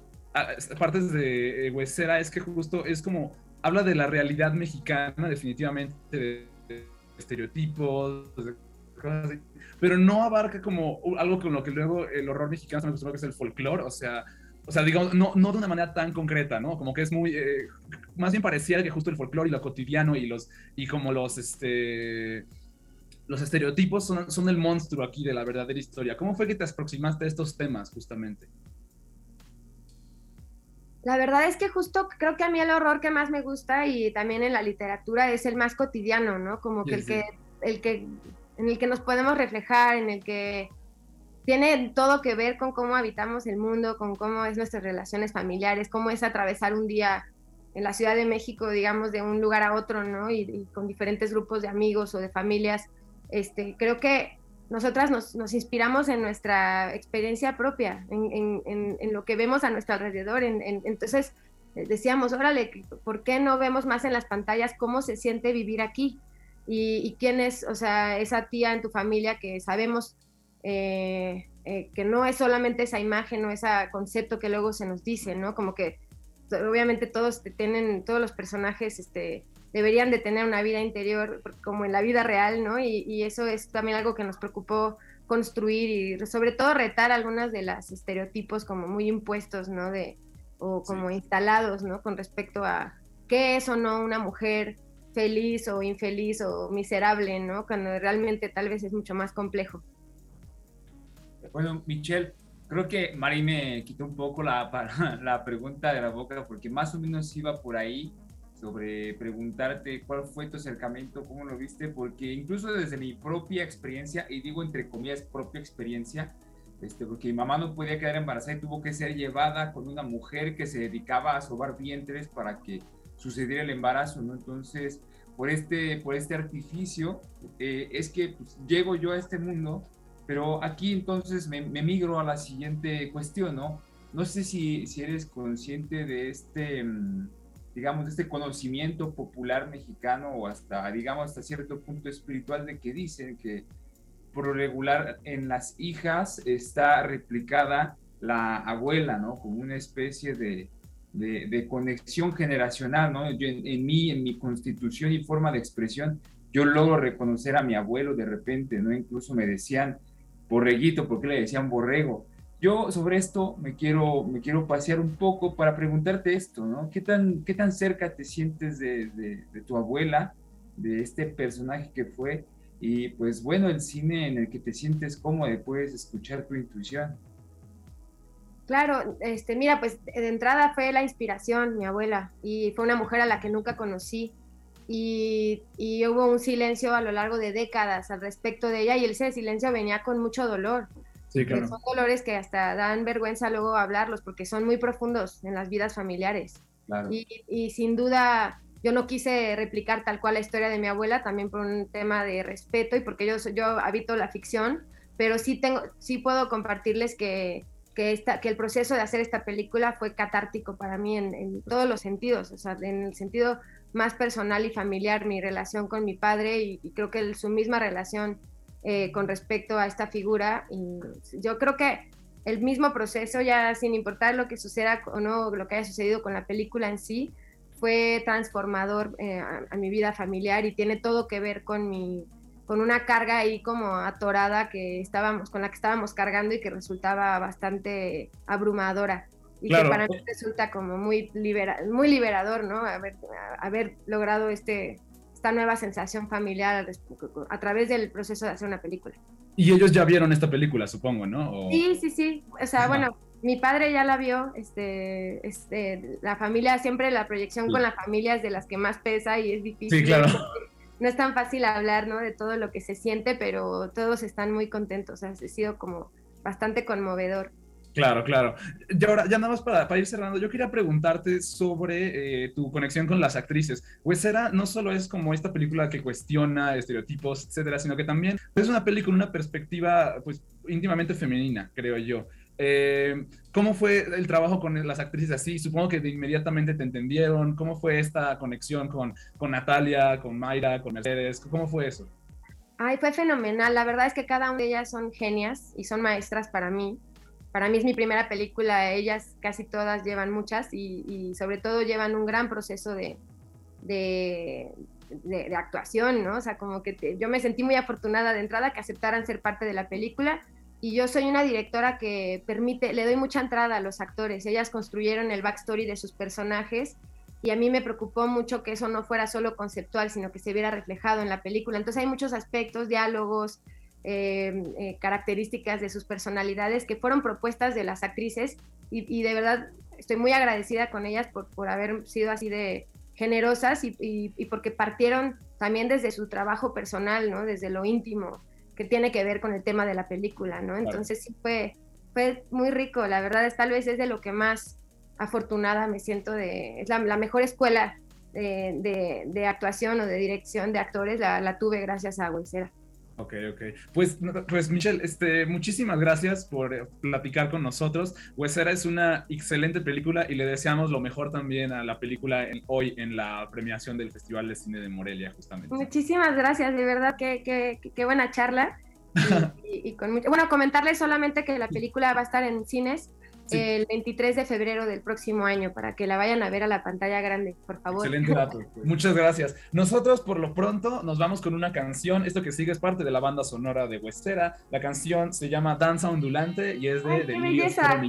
partes de eh, Huesera es que justo es como habla de la realidad mexicana, definitivamente, de, de estereotipos, de cosas así pero no abarca como algo con lo que luego el horror mexicano se me acostumbrado que es el folclore, o sea, o sea, digamos, no, no de una manera tan concreta, ¿no? Como que es muy, eh, más bien parecía que justo el folclore y lo cotidiano y los, y como los, este, los estereotipos son, son el monstruo aquí de la verdadera historia. ¿Cómo fue que te aproximaste a estos temas justamente? La verdad es que justo creo que a mí el horror que más me gusta y también en la literatura es el más cotidiano, ¿no? Como que sí, el sí. que el que en el que nos podemos reflejar, en el que tiene todo que ver con cómo habitamos el mundo, con cómo es nuestras relaciones familiares, cómo es atravesar un día en la Ciudad de México, digamos, de un lugar a otro, ¿no? Y, con diferentes grupos de amigos o de familias. Este, creo que nosotras nos, nos inspiramos en nuestra experiencia propia, en, en, en, en, lo que vemos a nuestro alrededor. entonces, eh, decíamos, órale, ¿por qué no vemos más en las pantallas cómo se siente vivir aquí? Y, quién es, o sea, esa tía en tu familia que sabemos eh, eh, que no es solamente esa imagen o ese concepto que luego se nos dice, ¿no? Como que obviamente todos tienen, todos los personajes este, deberían de tener una vida interior como en la vida real, ¿no? Y, y eso es también algo que nos preocupó construir y sobre todo retar algunas de las estereotipos como muy impuestos, ¿no? De, o como instalados, ¿no? Con respecto a qué es o no una mujer feliz o infeliz o miserable, ¿no? Cuando realmente tal vez es mucho más complejo. Bueno, Michelle, creo que Mari me quitó un poco la, [laughs] la pregunta de la boca porque más o menos iba por ahí sobre preguntarte cuál fue tu acercamiento, cómo lo viste, porque incluso desde mi propia experiencia, y digo entre comillas propia experiencia, este, porque mi mamá no podía quedar embarazada y tuvo que ser llevada con una mujer que se dedicaba a sobar vientres para que sucediera el embarazo, ¿no? Entonces, por este, por este artificio, eh, es que pues, llego yo a este mundo, pero aquí entonces me, migro a la siguiente cuestión, ¿no? No sé si, si eres consciente de este, mm, digamos, de este conocimiento popular mexicano o hasta, digamos, hasta cierto punto espiritual de que dicen que por regular en las hijas está replicada la abuela, ¿no? Como una especie de, de, conexión generacional, ¿no? Yo, en, mí, en mi constitución y forma de expresión, yo logro reconocer a mi abuelo de repente, ¿no? Incluso me decían borreguito, porque le decían borrego? Yo sobre esto me quiero, me quiero pasear un poco para preguntarte esto, ¿no? ¿Qué tan, qué tan cerca te sientes de, de tu abuela, de este personaje que fue? Y pues bueno, el cine en el que te sientes cómodo, puedes escuchar tu intuición. Claro, este, mira, pues de entrada fue la inspiración, mi abuela, y fue una mujer a la que nunca conocí. Y, y, hubo un silencio a lo largo de décadas al respecto de ella, y ese silencio venía con mucho dolor. Sí, claro. Son dolores que hasta dan vergüenza luego hablarlos, porque son muy profundos en las vidas familiares. Claro. Y, y sin duda, yo no quise replicar tal cual la historia de mi abuela, también por un tema de respeto y porque yo, yo habito la ficción, pero sí, tengo, sí puedo compartirles que, que, esta, que el proceso de hacer esta película fue catártico para mí en, todos los sentidos, o sea, en el sentido más personal y familiar, mi relación con mi padre y, creo que su misma relación eh, con respecto a esta figura. Y yo creo que el mismo proceso, ya sin importar lo que suceda o no, lo que haya sucedido con la película en sí, fue transformador eh, a, mi vida familiar y tiene todo que ver con mi con una carga ahí como atorada que estábamos con la que estábamos cargando y que resultaba bastante abrumadora. Y que para mí resulta como muy libera, muy liberador no haber, haber logrado este esta nueva sensación familiar a través del proceso de hacer una película. Y ellos ya vieron esta película supongo no sí sí sí. O sea bueno mi padre ya la vio, este, este, la familia, siempre la proyección con la familia es de las que más pesa y es difícil. Sí, claro. [laughs] No es tan fácil hablar, ¿no? De todo lo que se siente, pero todos están muy contentos, ha sido como bastante conmovedor. Claro, claro. Y ahora, ya nada más para, ir cerrando, yo quería preguntarte sobre eh, tu conexión con las actrices. Pues era, no solo es como esta película que cuestiona estereotipos, etcétera, sino que también es una película, una perspectiva, pues, íntimamente femenina, creo yo. Eh, ¿Cómo fue el trabajo con las actrices así? Supongo que de inmediatamente te entendieron. ¿Cómo fue esta conexión con, con Natalia, con Mayra, con Mercedes? ¿Cómo fue eso? Ay, fue fenomenal. La verdad es que cada una de ellas son genias y son maestras para mí. Para mí es mi primera película. Ellas casi todas llevan muchas y, sobre todo llevan un gran proceso de, de, de, actuación, ¿no? O sea, como que yo me sentí muy afortunada de entrada que aceptaran ser parte de la película y yo soy una directora que permite, le doy mucha entrada a los actores. Ellas construyeron el backstory de sus personajes y a mí me preocupó mucho que eso no fuera solo conceptual, sino que se viera reflejado en la película. Entonces hay muchos aspectos, diálogos, eh, eh, características de sus personalidades que fueron propuestas de las actrices y, de verdad estoy muy agradecida con ellas por, por haber sido así de generosas y, y, porque partieron también desde su trabajo personal, ¿no? desde lo íntimo que tiene que ver con el tema de la película, ¿no? Entonces sí fue, fue muy rico, la verdad es tal vez es de lo que más afortunada me siento de, es la, mejor escuela de, de, actuación o de dirección de actores, la, la tuve gracias a Huesera. Ok, ok. Pues, pues Michelle, este, muchísimas gracias por eh, platicar con nosotros. Huesera es una excelente película y le deseamos lo mejor también a la película hoy en la premiación del Festival de Cine de Morelia, justamente. Muchísimas gracias, de verdad, qué, qué, buena charla. [laughs] Y, con Bueno, comentarles solamente que la película va a estar en cines el 23 de febrero del próximo año para que la vayan a ver a la pantalla grande, por favor. Excelente dato. [laughs] Muchas gracias. Nosotros, por lo pronto, nos vamos con una canción. Esto que sigue es parte de la banda sonora de Huestera. La canción se llama Danza Ondulante y es de Ay, qué belleza.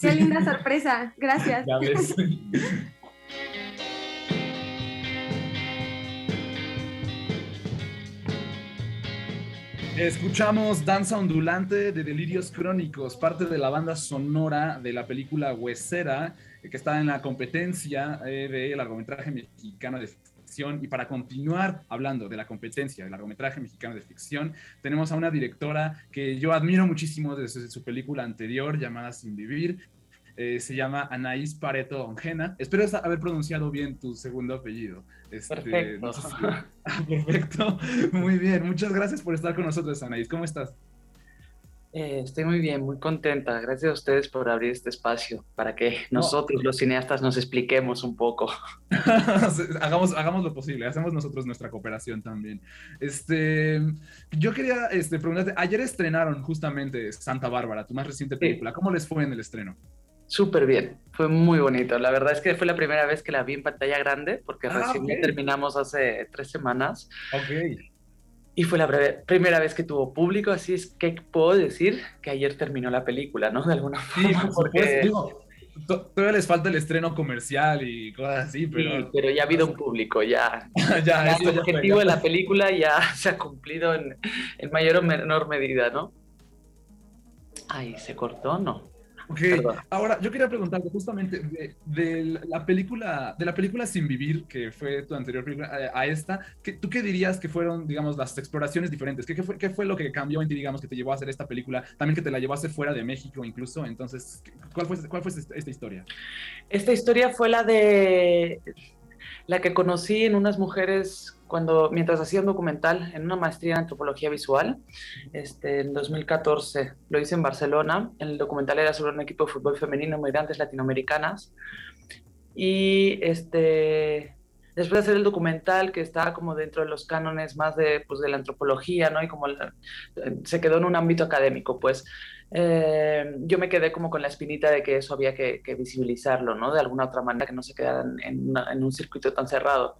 Qué linda sorpresa. Gracias. [laughs] Ya ves. [laughs] Escuchamos Danza Ondulante de Delirios Crónicos, parte de la banda sonora de la película Huesera, que está en la competencia eh, de largometraje mexicano de ficción. Y para continuar hablando de la competencia de largometraje mexicano de ficción, tenemos a una directora que yo admiro muchísimo desde su película anterior llamada Sin Vivir, eh, se llama Anaís Pareto Ongena. Espero haber pronunciado bien tu segundo apellido. Este, perfecto. [laughs] Ah, perfecto. Muy bien. Muchas gracias por estar con nosotros, Anaís. ¿Cómo estás? Eh, estoy muy bien, muy contenta. Gracias a ustedes por abrir este espacio para que nosotros, los cineastas, nos expliquemos un poco. [laughs] hagamos, hagamos lo posible, hacemos nosotros nuestra cooperación también. Este, yo quería este, preguntarte, ayer estrenaron justamente Santa Bárbara, tu más reciente película. ¿Cómo les fue en el estreno? Súper bien, fue muy bonito. La verdad es que fue la primera vez que la vi en pantalla grande, porque ah, recién terminamos hace tres semanas. Ok. Y fue la primera vez que tuvo público, así es que puedo decir que ayer terminó la película, ¿no? De alguna forma. Sí, porque... Digo, todavía les falta el estreno comercial y cosas así, pero... Sí, pero ya ha habido un público, ya. [laughs] ya, el objetivo de la película ya se ha cumplido en, en mayor o menor medida, ¿no? Ay, ¿se cortó? No. Ok, ahora yo quería preguntarte justamente de, la película, de la película Sin Vivir, que fue tu anterior película, a, esta, ¿tú qué dirías que fueron, digamos, las exploraciones diferentes? ¿Qué, fue, ¿Qué fue lo que cambió en ti, digamos, que te llevó a hacer esta película? También que te la llevó a hacer fuera de México incluso. Entonces, ¿cuál fue, cuál fue esta historia? Esta historia fue la de la que conocí en unas mujeres cuando, mientras hacía un documental en una maestría en antropología visual, este, en 2014, lo hice en Barcelona. El documental era sobre un equipo de fútbol femenino, migrantes latinoamericanas. Y este, después de hacer el documental, que estaba como dentro de los cánones más de, pues, de la antropología, ¿no? Y como se quedó en un ámbito académico, pues eh, yo me quedé como con la espinita de que eso había que, visibilizarlo, ¿no? De alguna otra manera, que no se quedara en, en, un circuito tan cerrado.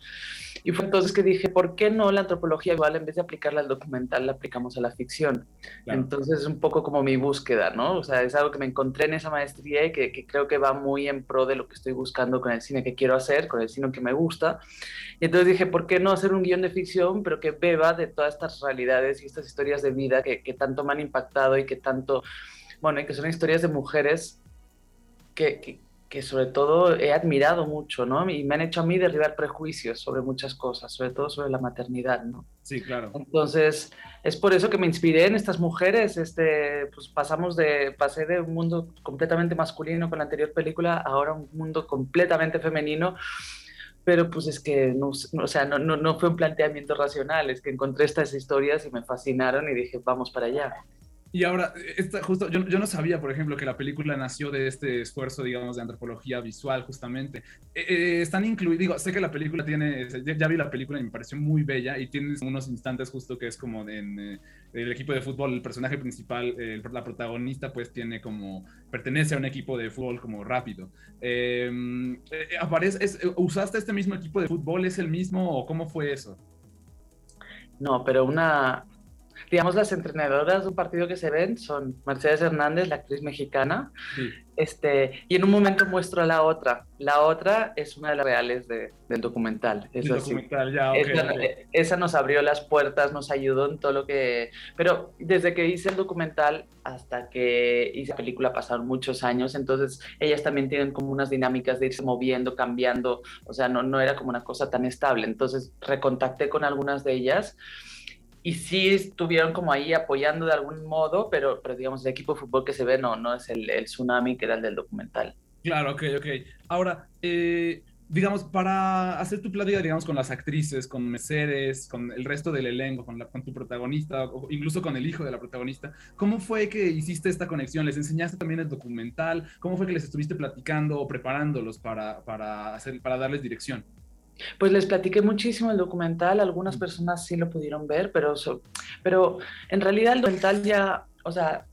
Y fue entonces que dije, ¿por qué no la antropología igual en vez de aplicarla al documental, la aplicamos a la ficción? Entonces es un poco como mi búsqueda, ¿no? O sea, es algo que me encontré en esa maestría y que, que, creo que va muy en pro de lo que estoy buscando con el cine que quiero hacer, con el cine que me gusta. Y entonces dije, ¿por qué no hacer un guion de ficción, pero que beba de todas estas realidades y estas historias de vida que, que tanto me han impactado y que tanto bueno, y que son historias de mujeres que, que, sobre todo he admirado mucho, ¿no? Y me han hecho a mí derribar prejuicios sobre muchas cosas, sobre todo sobre la maternidad, ¿no? Sí, claro. Entonces, es por eso que me inspiré en estas mujeres, este, pues pasamos de, pasé de un mundo completamente masculino con la anterior película, ahora un mundo completamente femenino, pero pues es que no, o sea, no, no, no, fue un planteamiento racional, es que encontré estas historias y me fascinaron y dije, vamos para allá. Y ahora, justo, yo, no sabía, por ejemplo, que la película nació de este esfuerzo, digamos, de antropología visual, justamente. Eh, eh, están incluidos, digo, sé que la película tiene, ya, vi la película y me pareció muy bella y tiene unos instantes justo que es como en eh, el equipo de fútbol, el personaje principal, la protagonista, pues tiene como, pertenece a un equipo de fútbol como rápido. Em, aparece, ¿Usaste este mismo equipo de fútbol? ¿Es el mismo o cómo fue eso? No, pero una, digamos, las entrenadoras de un partido que se ven son Mercedes Hernández, la actriz mexicana, este, y en un momento muestro a la otra. La otra es una de las reales de, del documental. Es documental, ya, esa, esa, nos abrió las puertas, nos ayudó en todo lo que... Pero desde que hice el documental hasta que hice la película pasaron muchos años, entonces ellas también tienen como unas dinámicas de irse moviendo, cambiando, o sea, no, no era como una cosa tan estable. Entonces recontacté con algunas de ellas y sí estuvieron como ahí apoyando de algún modo, pero, pero digamos, el equipo de fútbol que se ve no, no es el, tsunami que era el del documental. Claro, ok, ok. Ahora, eh, digamos, para hacer tu plática, digamos, con las actrices, con Mercedes, con el resto del elenco, con tu protagonista, o incluso con el hijo de la protagonista, ¿cómo fue que hiciste esta conexión? ¿Les enseñaste también el documental? ¿Cómo fue que les estuviste platicando o preparándolos para, para, hacer, para darles dirección? Pues les platiqué muchísimo el documental, algunas personas sí lo pudieron ver, pero, pero en realidad el documental ya, o sea,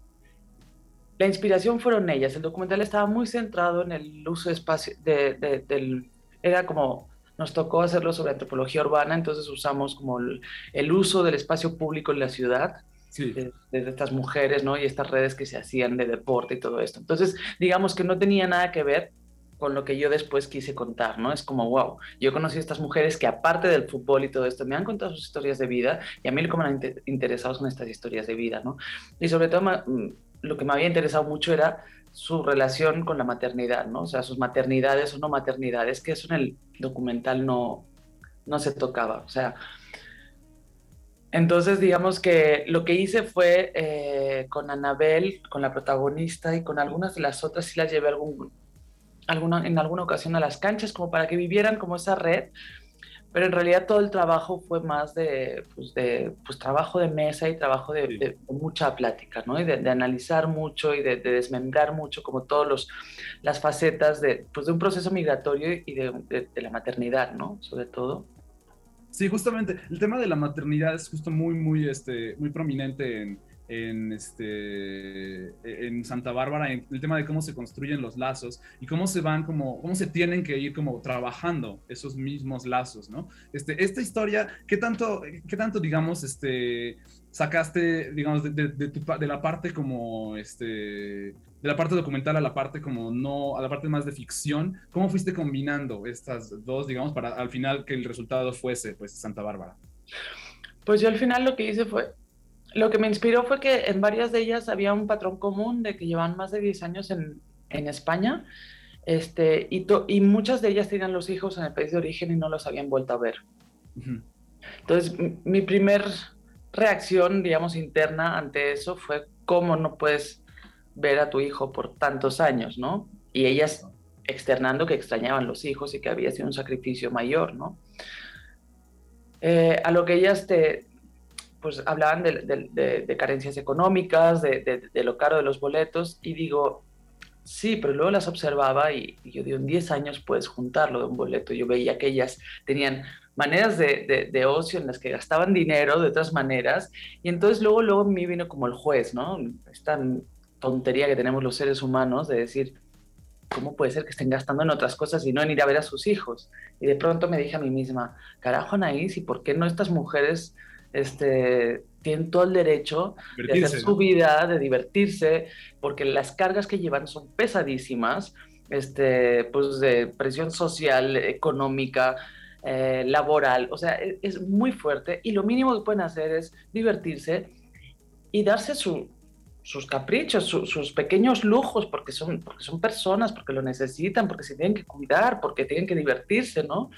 la inspiración fueron ellas. El documental estaba muy centrado en el uso de espacio, de, del, era como, nos tocó hacerlo sobre antropología urbana, entonces usamos como el, uso del espacio público en la ciudad. De, de, estas mujeres, ¿no? Y estas redes que se hacían de deporte y todo esto. Entonces, digamos que no tenía nada que ver con lo que yo después quise contar, ¿no? Es como, wow, yo conocí a estas mujeres que aparte del fútbol y todo esto, me han contado sus historias de vida y a mí lo me han interesado son estas historias de vida, ¿no? Y sobre todo mm, lo que me había interesado mucho era su relación con la maternidad, ¿no? O sea, sus maternidades o no maternidades, que eso en el documental no, no se tocaba, o sea... Entonces, digamos que lo que hice fue eh, con Anabel, con la protagonista y con algunas de las otras, sí las llevé algún, alguna, en alguna ocasión a las canchas, como para que vivieran como esa red, pero en realidad todo el trabajo fue más de, pues, de pues, trabajo de mesa y trabajo de, mucha plática, ¿no? Y de, analizar mucho y de, desmembrar mucho como todas las facetas de, pues, de un proceso migratorio y de, la maternidad, ¿no? Sobre todo. Sí, justamente, el tema de la maternidad es justo muy, muy, este, muy prominente en, en, este, en Santa Bárbara, en el tema de cómo se construyen los lazos y cómo se van, como, cómo se tienen que ir como trabajando esos mismos lazos, ¿no? Este, esta historia, ¿qué tanto, qué tanto digamos, este, sacaste, digamos, de, de, de, la parte como, este, de la parte documental a la parte como no, a la parte más de ficción, ¿cómo fuiste combinando estas dos, digamos, para al final que el resultado fuese, pues, Santa Bárbara? Pues yo al final lo que hice fue lo que me inspiró fue que en varias de ellas había un patrón común de que llevan más de 10 años en, en España este, y, y, muchas de ellas tenían los hijos en el país de origen y no los habían vuelto a ver. Entonces, mi primer reacción, digamos, interna ante eso fue cómo no puedes ver a tu hijo por tantos años, ¿no? Y ellas externando que extrañaban los hijos y que había sido un sacrificio mayor, ¿no? Eh, a lo que ellas te, pues hablaban de, carencias económicas, de, lo caro de los boletos, y digo, sí, pero luego las observaba y, yo digo, en 10 años puedes juntarlo de un boleto. Yo veía que ellas tenían maneras de, ocio en las que gastaban dinero de otras maneras, y entonces luego, luego a mí vino como el juez, ¿no? Esta tontería que tenemos los seres humanos de decir, ¿cómo puede ser que estén gastando en otras cosas y no en ir a ver a sus hijos? Y de pronto me dije a mí misma, carajo Anaís, ¿y por qué no estas mujeres este, tienen todo el derecho de hacer su vida, de divertirse, porque las cargas que llevan son pesadísimas, este, pues de presión social, económica, eh, laboral, o sea, e, es, muy fuerte y lo mínimo que pueden hacer es divertirse y darse sus caprichos, sus pequeños lujos, porque son, porque son personas, porque lo necesitan, porque se tienen que cuidar, porque tienen que divertirse, ¿no?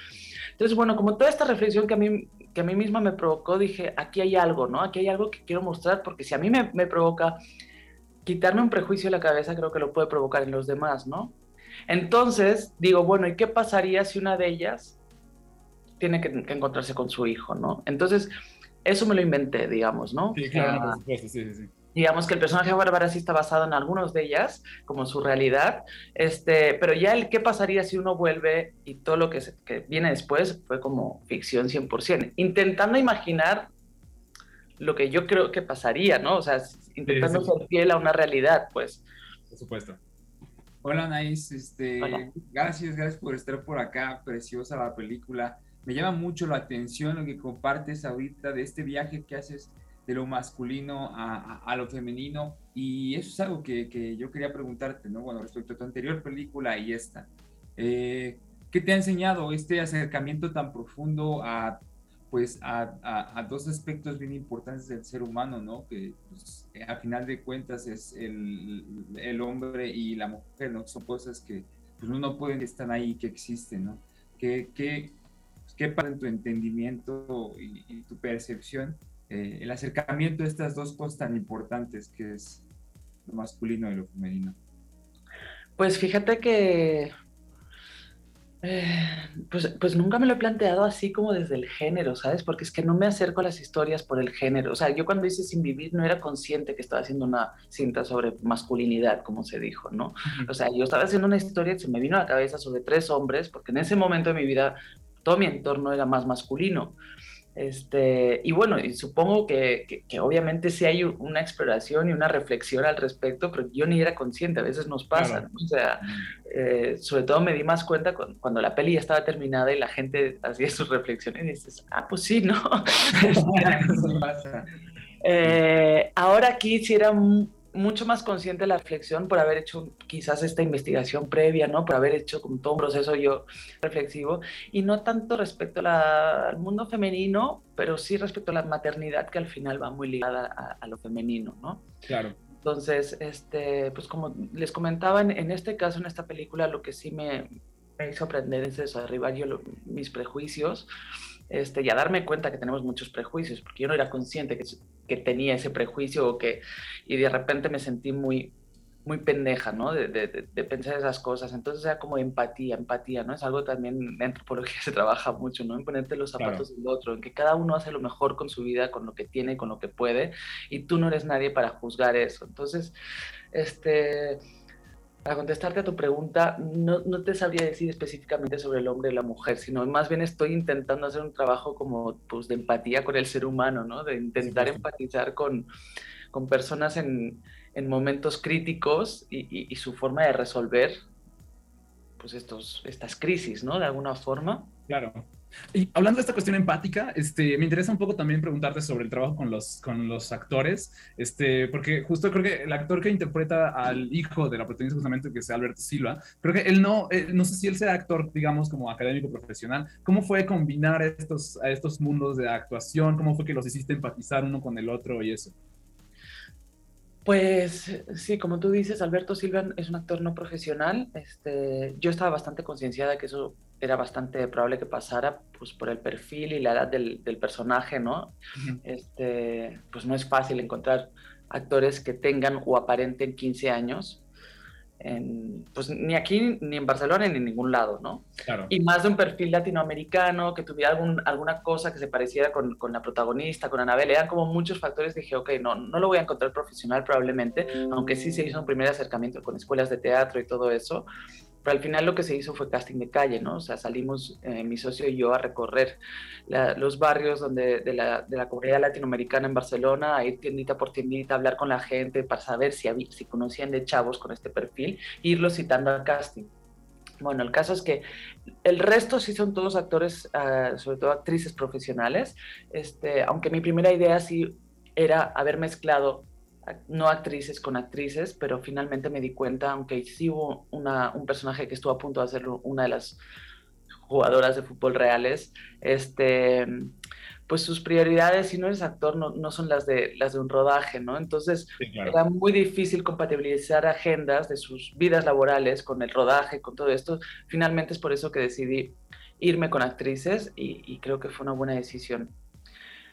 Entonces, bueno, como toda esta reflexión que a mí que a mí misma me provocó, dije, aquí hay algo, ¿no? Aquí hay algo que quiero mostrar, porque si a mí me, me provoca quitarme un prejuicio de la cabeza, creo que lo puede provocar en los demás, ¿no? Entonces, digo, bueno, ¿y qué pasaría si una de ellas tiene que, encontrarse con su hijo, ¿no? Entonces, eso me lo inventé, digamos, ¿no? Sí, claro, por supuesto, sí, sí digamos que el personaje de Bárbara sí está basado en algunos de ellas, como su realidad, este, pero ya el qué pasaría si uno vuelve y todo lo que, que viene después fue como ficción 100%, intentando imaginar lo que yo creo que pasaría, ¿no? O sea, intentando ser fiel a una realidad, pues. Por supuesto. Hola, Nais, este, gracias, gracias por estar por acá, preciosa la película. Me llama mucho la atención lo que compartes ahorita de este viaje que haces de lo masculino a, lo femenino. Y eso es algo que, yo quería preguntarte, ¿no? Bueno, respecto a tu anterior película y esta. Eh, ¿Qué te ha enseñado este acercamiento tan profundo a, pues, a, dos aspectos bien importantes del ser humano, ¿no? Que pues, a final de cuentas es el, hombre y la mujer, ¿no? Son cosas que pues, uno puede estar ahí, que existen, ¿no? ¿Qué, qué, qué para tu entendimiento y tu percepción eh, el acercamiento de estas dos cosas tan importantes que es lo masculino y lo femenino? Pues fíjate que Eh, pues, pues nunca me lo he planteado así como desde el género, ¿sabes? Porque es que no me acerco a las historias por el género. O sea, yo cuando hice Sin Vivir no era consciente que estaba haciendo una cinta sobre masculinidad, como se dijo, ¿no? O sea, yo estaba haciendo una historia que se me vino a la cabeza sobre tres hombres, porque en ese momento de mi vida todo mi entorno era más masculino. Este, y bueno, y supongo que, que, obviamente sí hay una exploración y una reflexión al respecto, pero yo ni era consciente, a veces nos pasa, o sea, eh, sobre todo me di más cuenta cuando, la peli ya estaba terminada y la gente hacía sus reflexiones y dices, ah, pues sí, ¿no? [laughs] [laughs] eh, ahora aquí sí era mucho más consciente de la reflexión por haber hecho quizás esta investigación previa, ¿no? Por haber hecho como todo un proceso yo reflexivo y no tanto respecto al mundo femenino, pero sí respecto a la maternidad que al final va muy ligada a, lo femenino, ¿no? Claro. Entonces, este, pues como les comentaba, en, este caso, en esta película, lo que sí me, me hizo aprender es eso, derribar yo mis prejuicios este, y a darme cuenta que tenemos muchos prejuicios, porque yo no era consciente que, que tenía ese prejuicio o que, y de repente me sentí muy, muy pendeja, ¿no? De, de, de, pensar esas cosas. Entonces era como empatía, empatía, ¿no? Es algo también en antropología [laughs] se trabaja mucho, ¿no? En ponerte los zapatos del otro, en que cada uno hace lo mejor con su vida, con lo que tiene, con lo que puede, y tú no eres nadie para juzgar eso. Entonces, este para contestarte a tu pregunta, no, no, te sabría decir específicamente sobre el hombre y la mujer, sino más bien estoy intentando hacer un trabajo como pues, de empatía con el ser humano, ¿no? De intentar empatizar con, con personas en, en, momentos críticos y, y, su forma de resolver pues estos, estas crisis, ¿no? De alguna forma. Claro. Y hablando de esta cuestión empática, este, me interesa un poco también preguntarte sobre el trabajo con los, con los actores, este, porque justo creo que el actor que interpreta al hijo de la protagonista justamente, que es Alberto Silva, creo que él no, eh, no sé si él sea actor, digamos, como académico profesional, ¿cómo fue combinar estos, a estos mundos de actuación? ¿Cómo fue que los hiciste empatizar uno con el otro y eso? Pues sí, como tú dices, Alberto Silva es un actor no profesional. Este, yo estaba bastante concienciada que eso era bastante probable que pasara, pues por el perfil y la edad del, personaje, ¿no? este, pues no es fácil encontrar actores que tengan o aparenten 15 años pues ni aquí, ni en Barcelona, ni en ningún lado, ¿no? Y más de un perfil latinoamericano, que tuviera algún, alguna cosa que se pareciera con, con, la protagonista, con Anabel, eran como muchos factores, dije, ok, no, no lo voy a encontrar profesional probablemente, aunque sí se hizo un primer acercamiento con escuelas de teatro y todo eso, pero al final lo que se hizo fue casting de calle, ¿no? O sea, salimos eh, mi socio y yo a recorrer los barrios donde, de, la, de la comunidad latinoamericana en Barcelona, a ir tiendita por tiendita, a hablar con la gente para saber si, había, si conocían de chavos con este perfil, e irlos citando al casting. Bueno, el caso es que el resto sí son todos actores, uh, sobre todo actrices profesionales, este, aunque mi primera idea sí era haber mezclado no actrices con actrices, pero finalmente me di cuenta, aunque sí hubo una, un personaje que estuvo a punto de ser una de las jugadoras de fútbol reales, este, pues sus prioridades, si no eres actor, no, no son las de, las de un rodaje, ¿no? Entonces era muy difícil compatibilizar agendas de sus vidas laborales con el rodaje, con todo esto. Finalmente es por eso que decidí irme con actrices y, y creo que fue una buena decisión.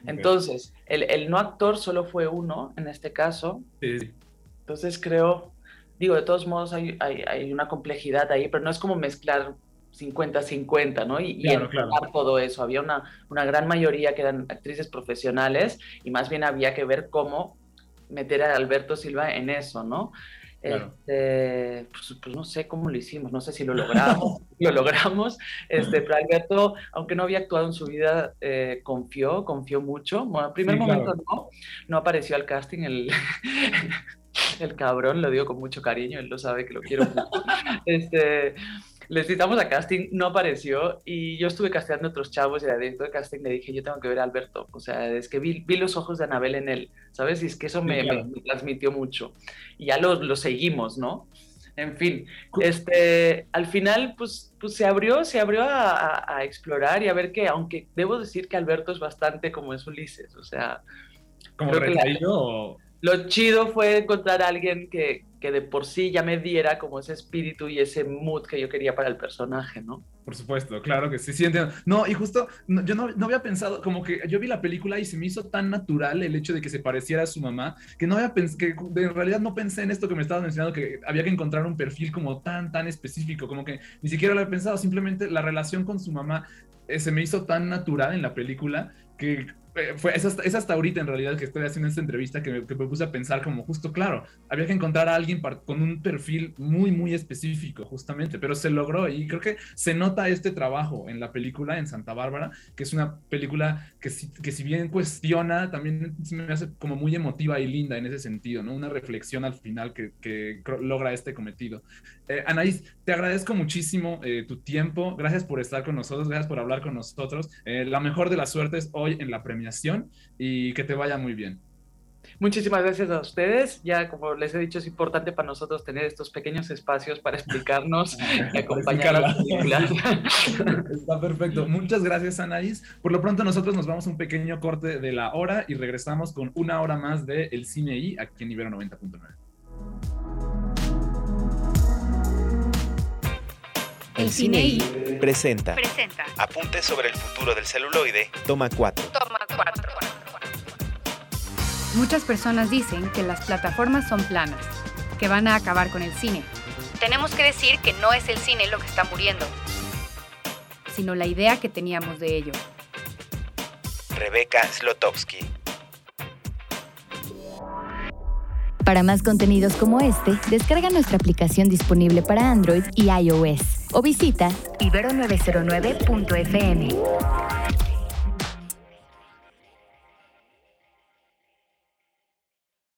Entonces, el, no actor solo fue uno en este caso. Sí. Entonces creo, digo, de todos modos hay, hay, una complejidad ahí, pero no es como mezclar 50-50, ¿no? Y, y todo eso. Había una, una gran mayoría que eran actrices profesionales y más bien había que ver cómo meter a Alberto Silva en eso, ¿no? Este, pues, pues, no sé cómo lo hicimos, no sé si lo logramos, [laughs] lo logramos, este, pero Alberto, aunque no había actuado en su vida, eh, confió, confió mucho. Bueno, al primer momento no, no apareció al casting el, [laughs] el cabrón, lo digo con mucho cariño, él lo sabe que lo quiero mucho. [laughs] Este, le citamos a casting, no apareció y yo estuve casteando a otros chavos y adentro de casting le dije, yo tengo que ver a Alberto. O sea, es que vi, vi los ojos de Anabel en él, ¿sabes? Y es que eso me, me, transmitió mucho. Y ya lo, lo, seguimos, ¿no? En fin, este, al final, pues, pues se abrió, se abrió a, a, explorar y a ver que, aunque debo decir que Alberto es bastante como es Ulises, o sea... ¿Como retraído? Lo chido fue encontrar a alguien que, que de por sí ya me diera como ese espíritu y ese mood que yo quería para el personaje, ¿no? Por supuesto, claro que sí, sí entiendo. No, y justo yo no, no, había pensado, como que yo vi la película y se me hizo tan natural el hecho de que se pareciera a su mamá, que no había pensado, que en realidad no pensé en esto que me estabas mencionando, que había que encontrar un perfil como tan, tan específico, como que ni siquiera lo había pensado, simplemente la relación con su mamá eh, se me hizo tan natural en la película que fue, es, hasta, ahorita en realidad que estoy haciendo esta entrevista que me, puse a pensar como justo, claro, había que encontrar a alguien con un perfil muy, muy específico, justamente, pero se logró y creo que se nota este trabajo en la película en Santa Bárbara, que es una película que si, que si bien cuestiona, también me hace como muy emotiva y linda en ese sentido, ¿no? Una reflexión al final que, que logra este cometido. Eh, Anaís, te agradezco muchísimo eh, tu tiempo, gracias por estar con nosotros, gracias por hablar con nosotros. la mejor de las suertes hoy en la premiación y que te vaya muy bien. Muchísimas gracias a ustedes. Ya, como les he dicho, es importante para nosotros tener estos pequeños espacios para explicarnos y acompañar a la película. Está perfecto. Muchas gracias, Anaís. Por lo pronto, nosotros nos vamos a un pequeño corte de la hora y regresamos con una hora más de El Cine I aquí en Ibero 90.9. El Cine I presenta. presenta. Apuntes sobre el futuro del celuloide. Toma 4. Toma 4. Muchas personas dicen que las plataformas son planas, que van a acabar con el cine. Tenemos que decir que no es el cine lo que está muriendo, sino la idea que teníamos de ello. Rebeca Slotowski. Para más contenidos como este, descarga nuestra aplicación disponible para Android y iOS o visita ibero909.fm.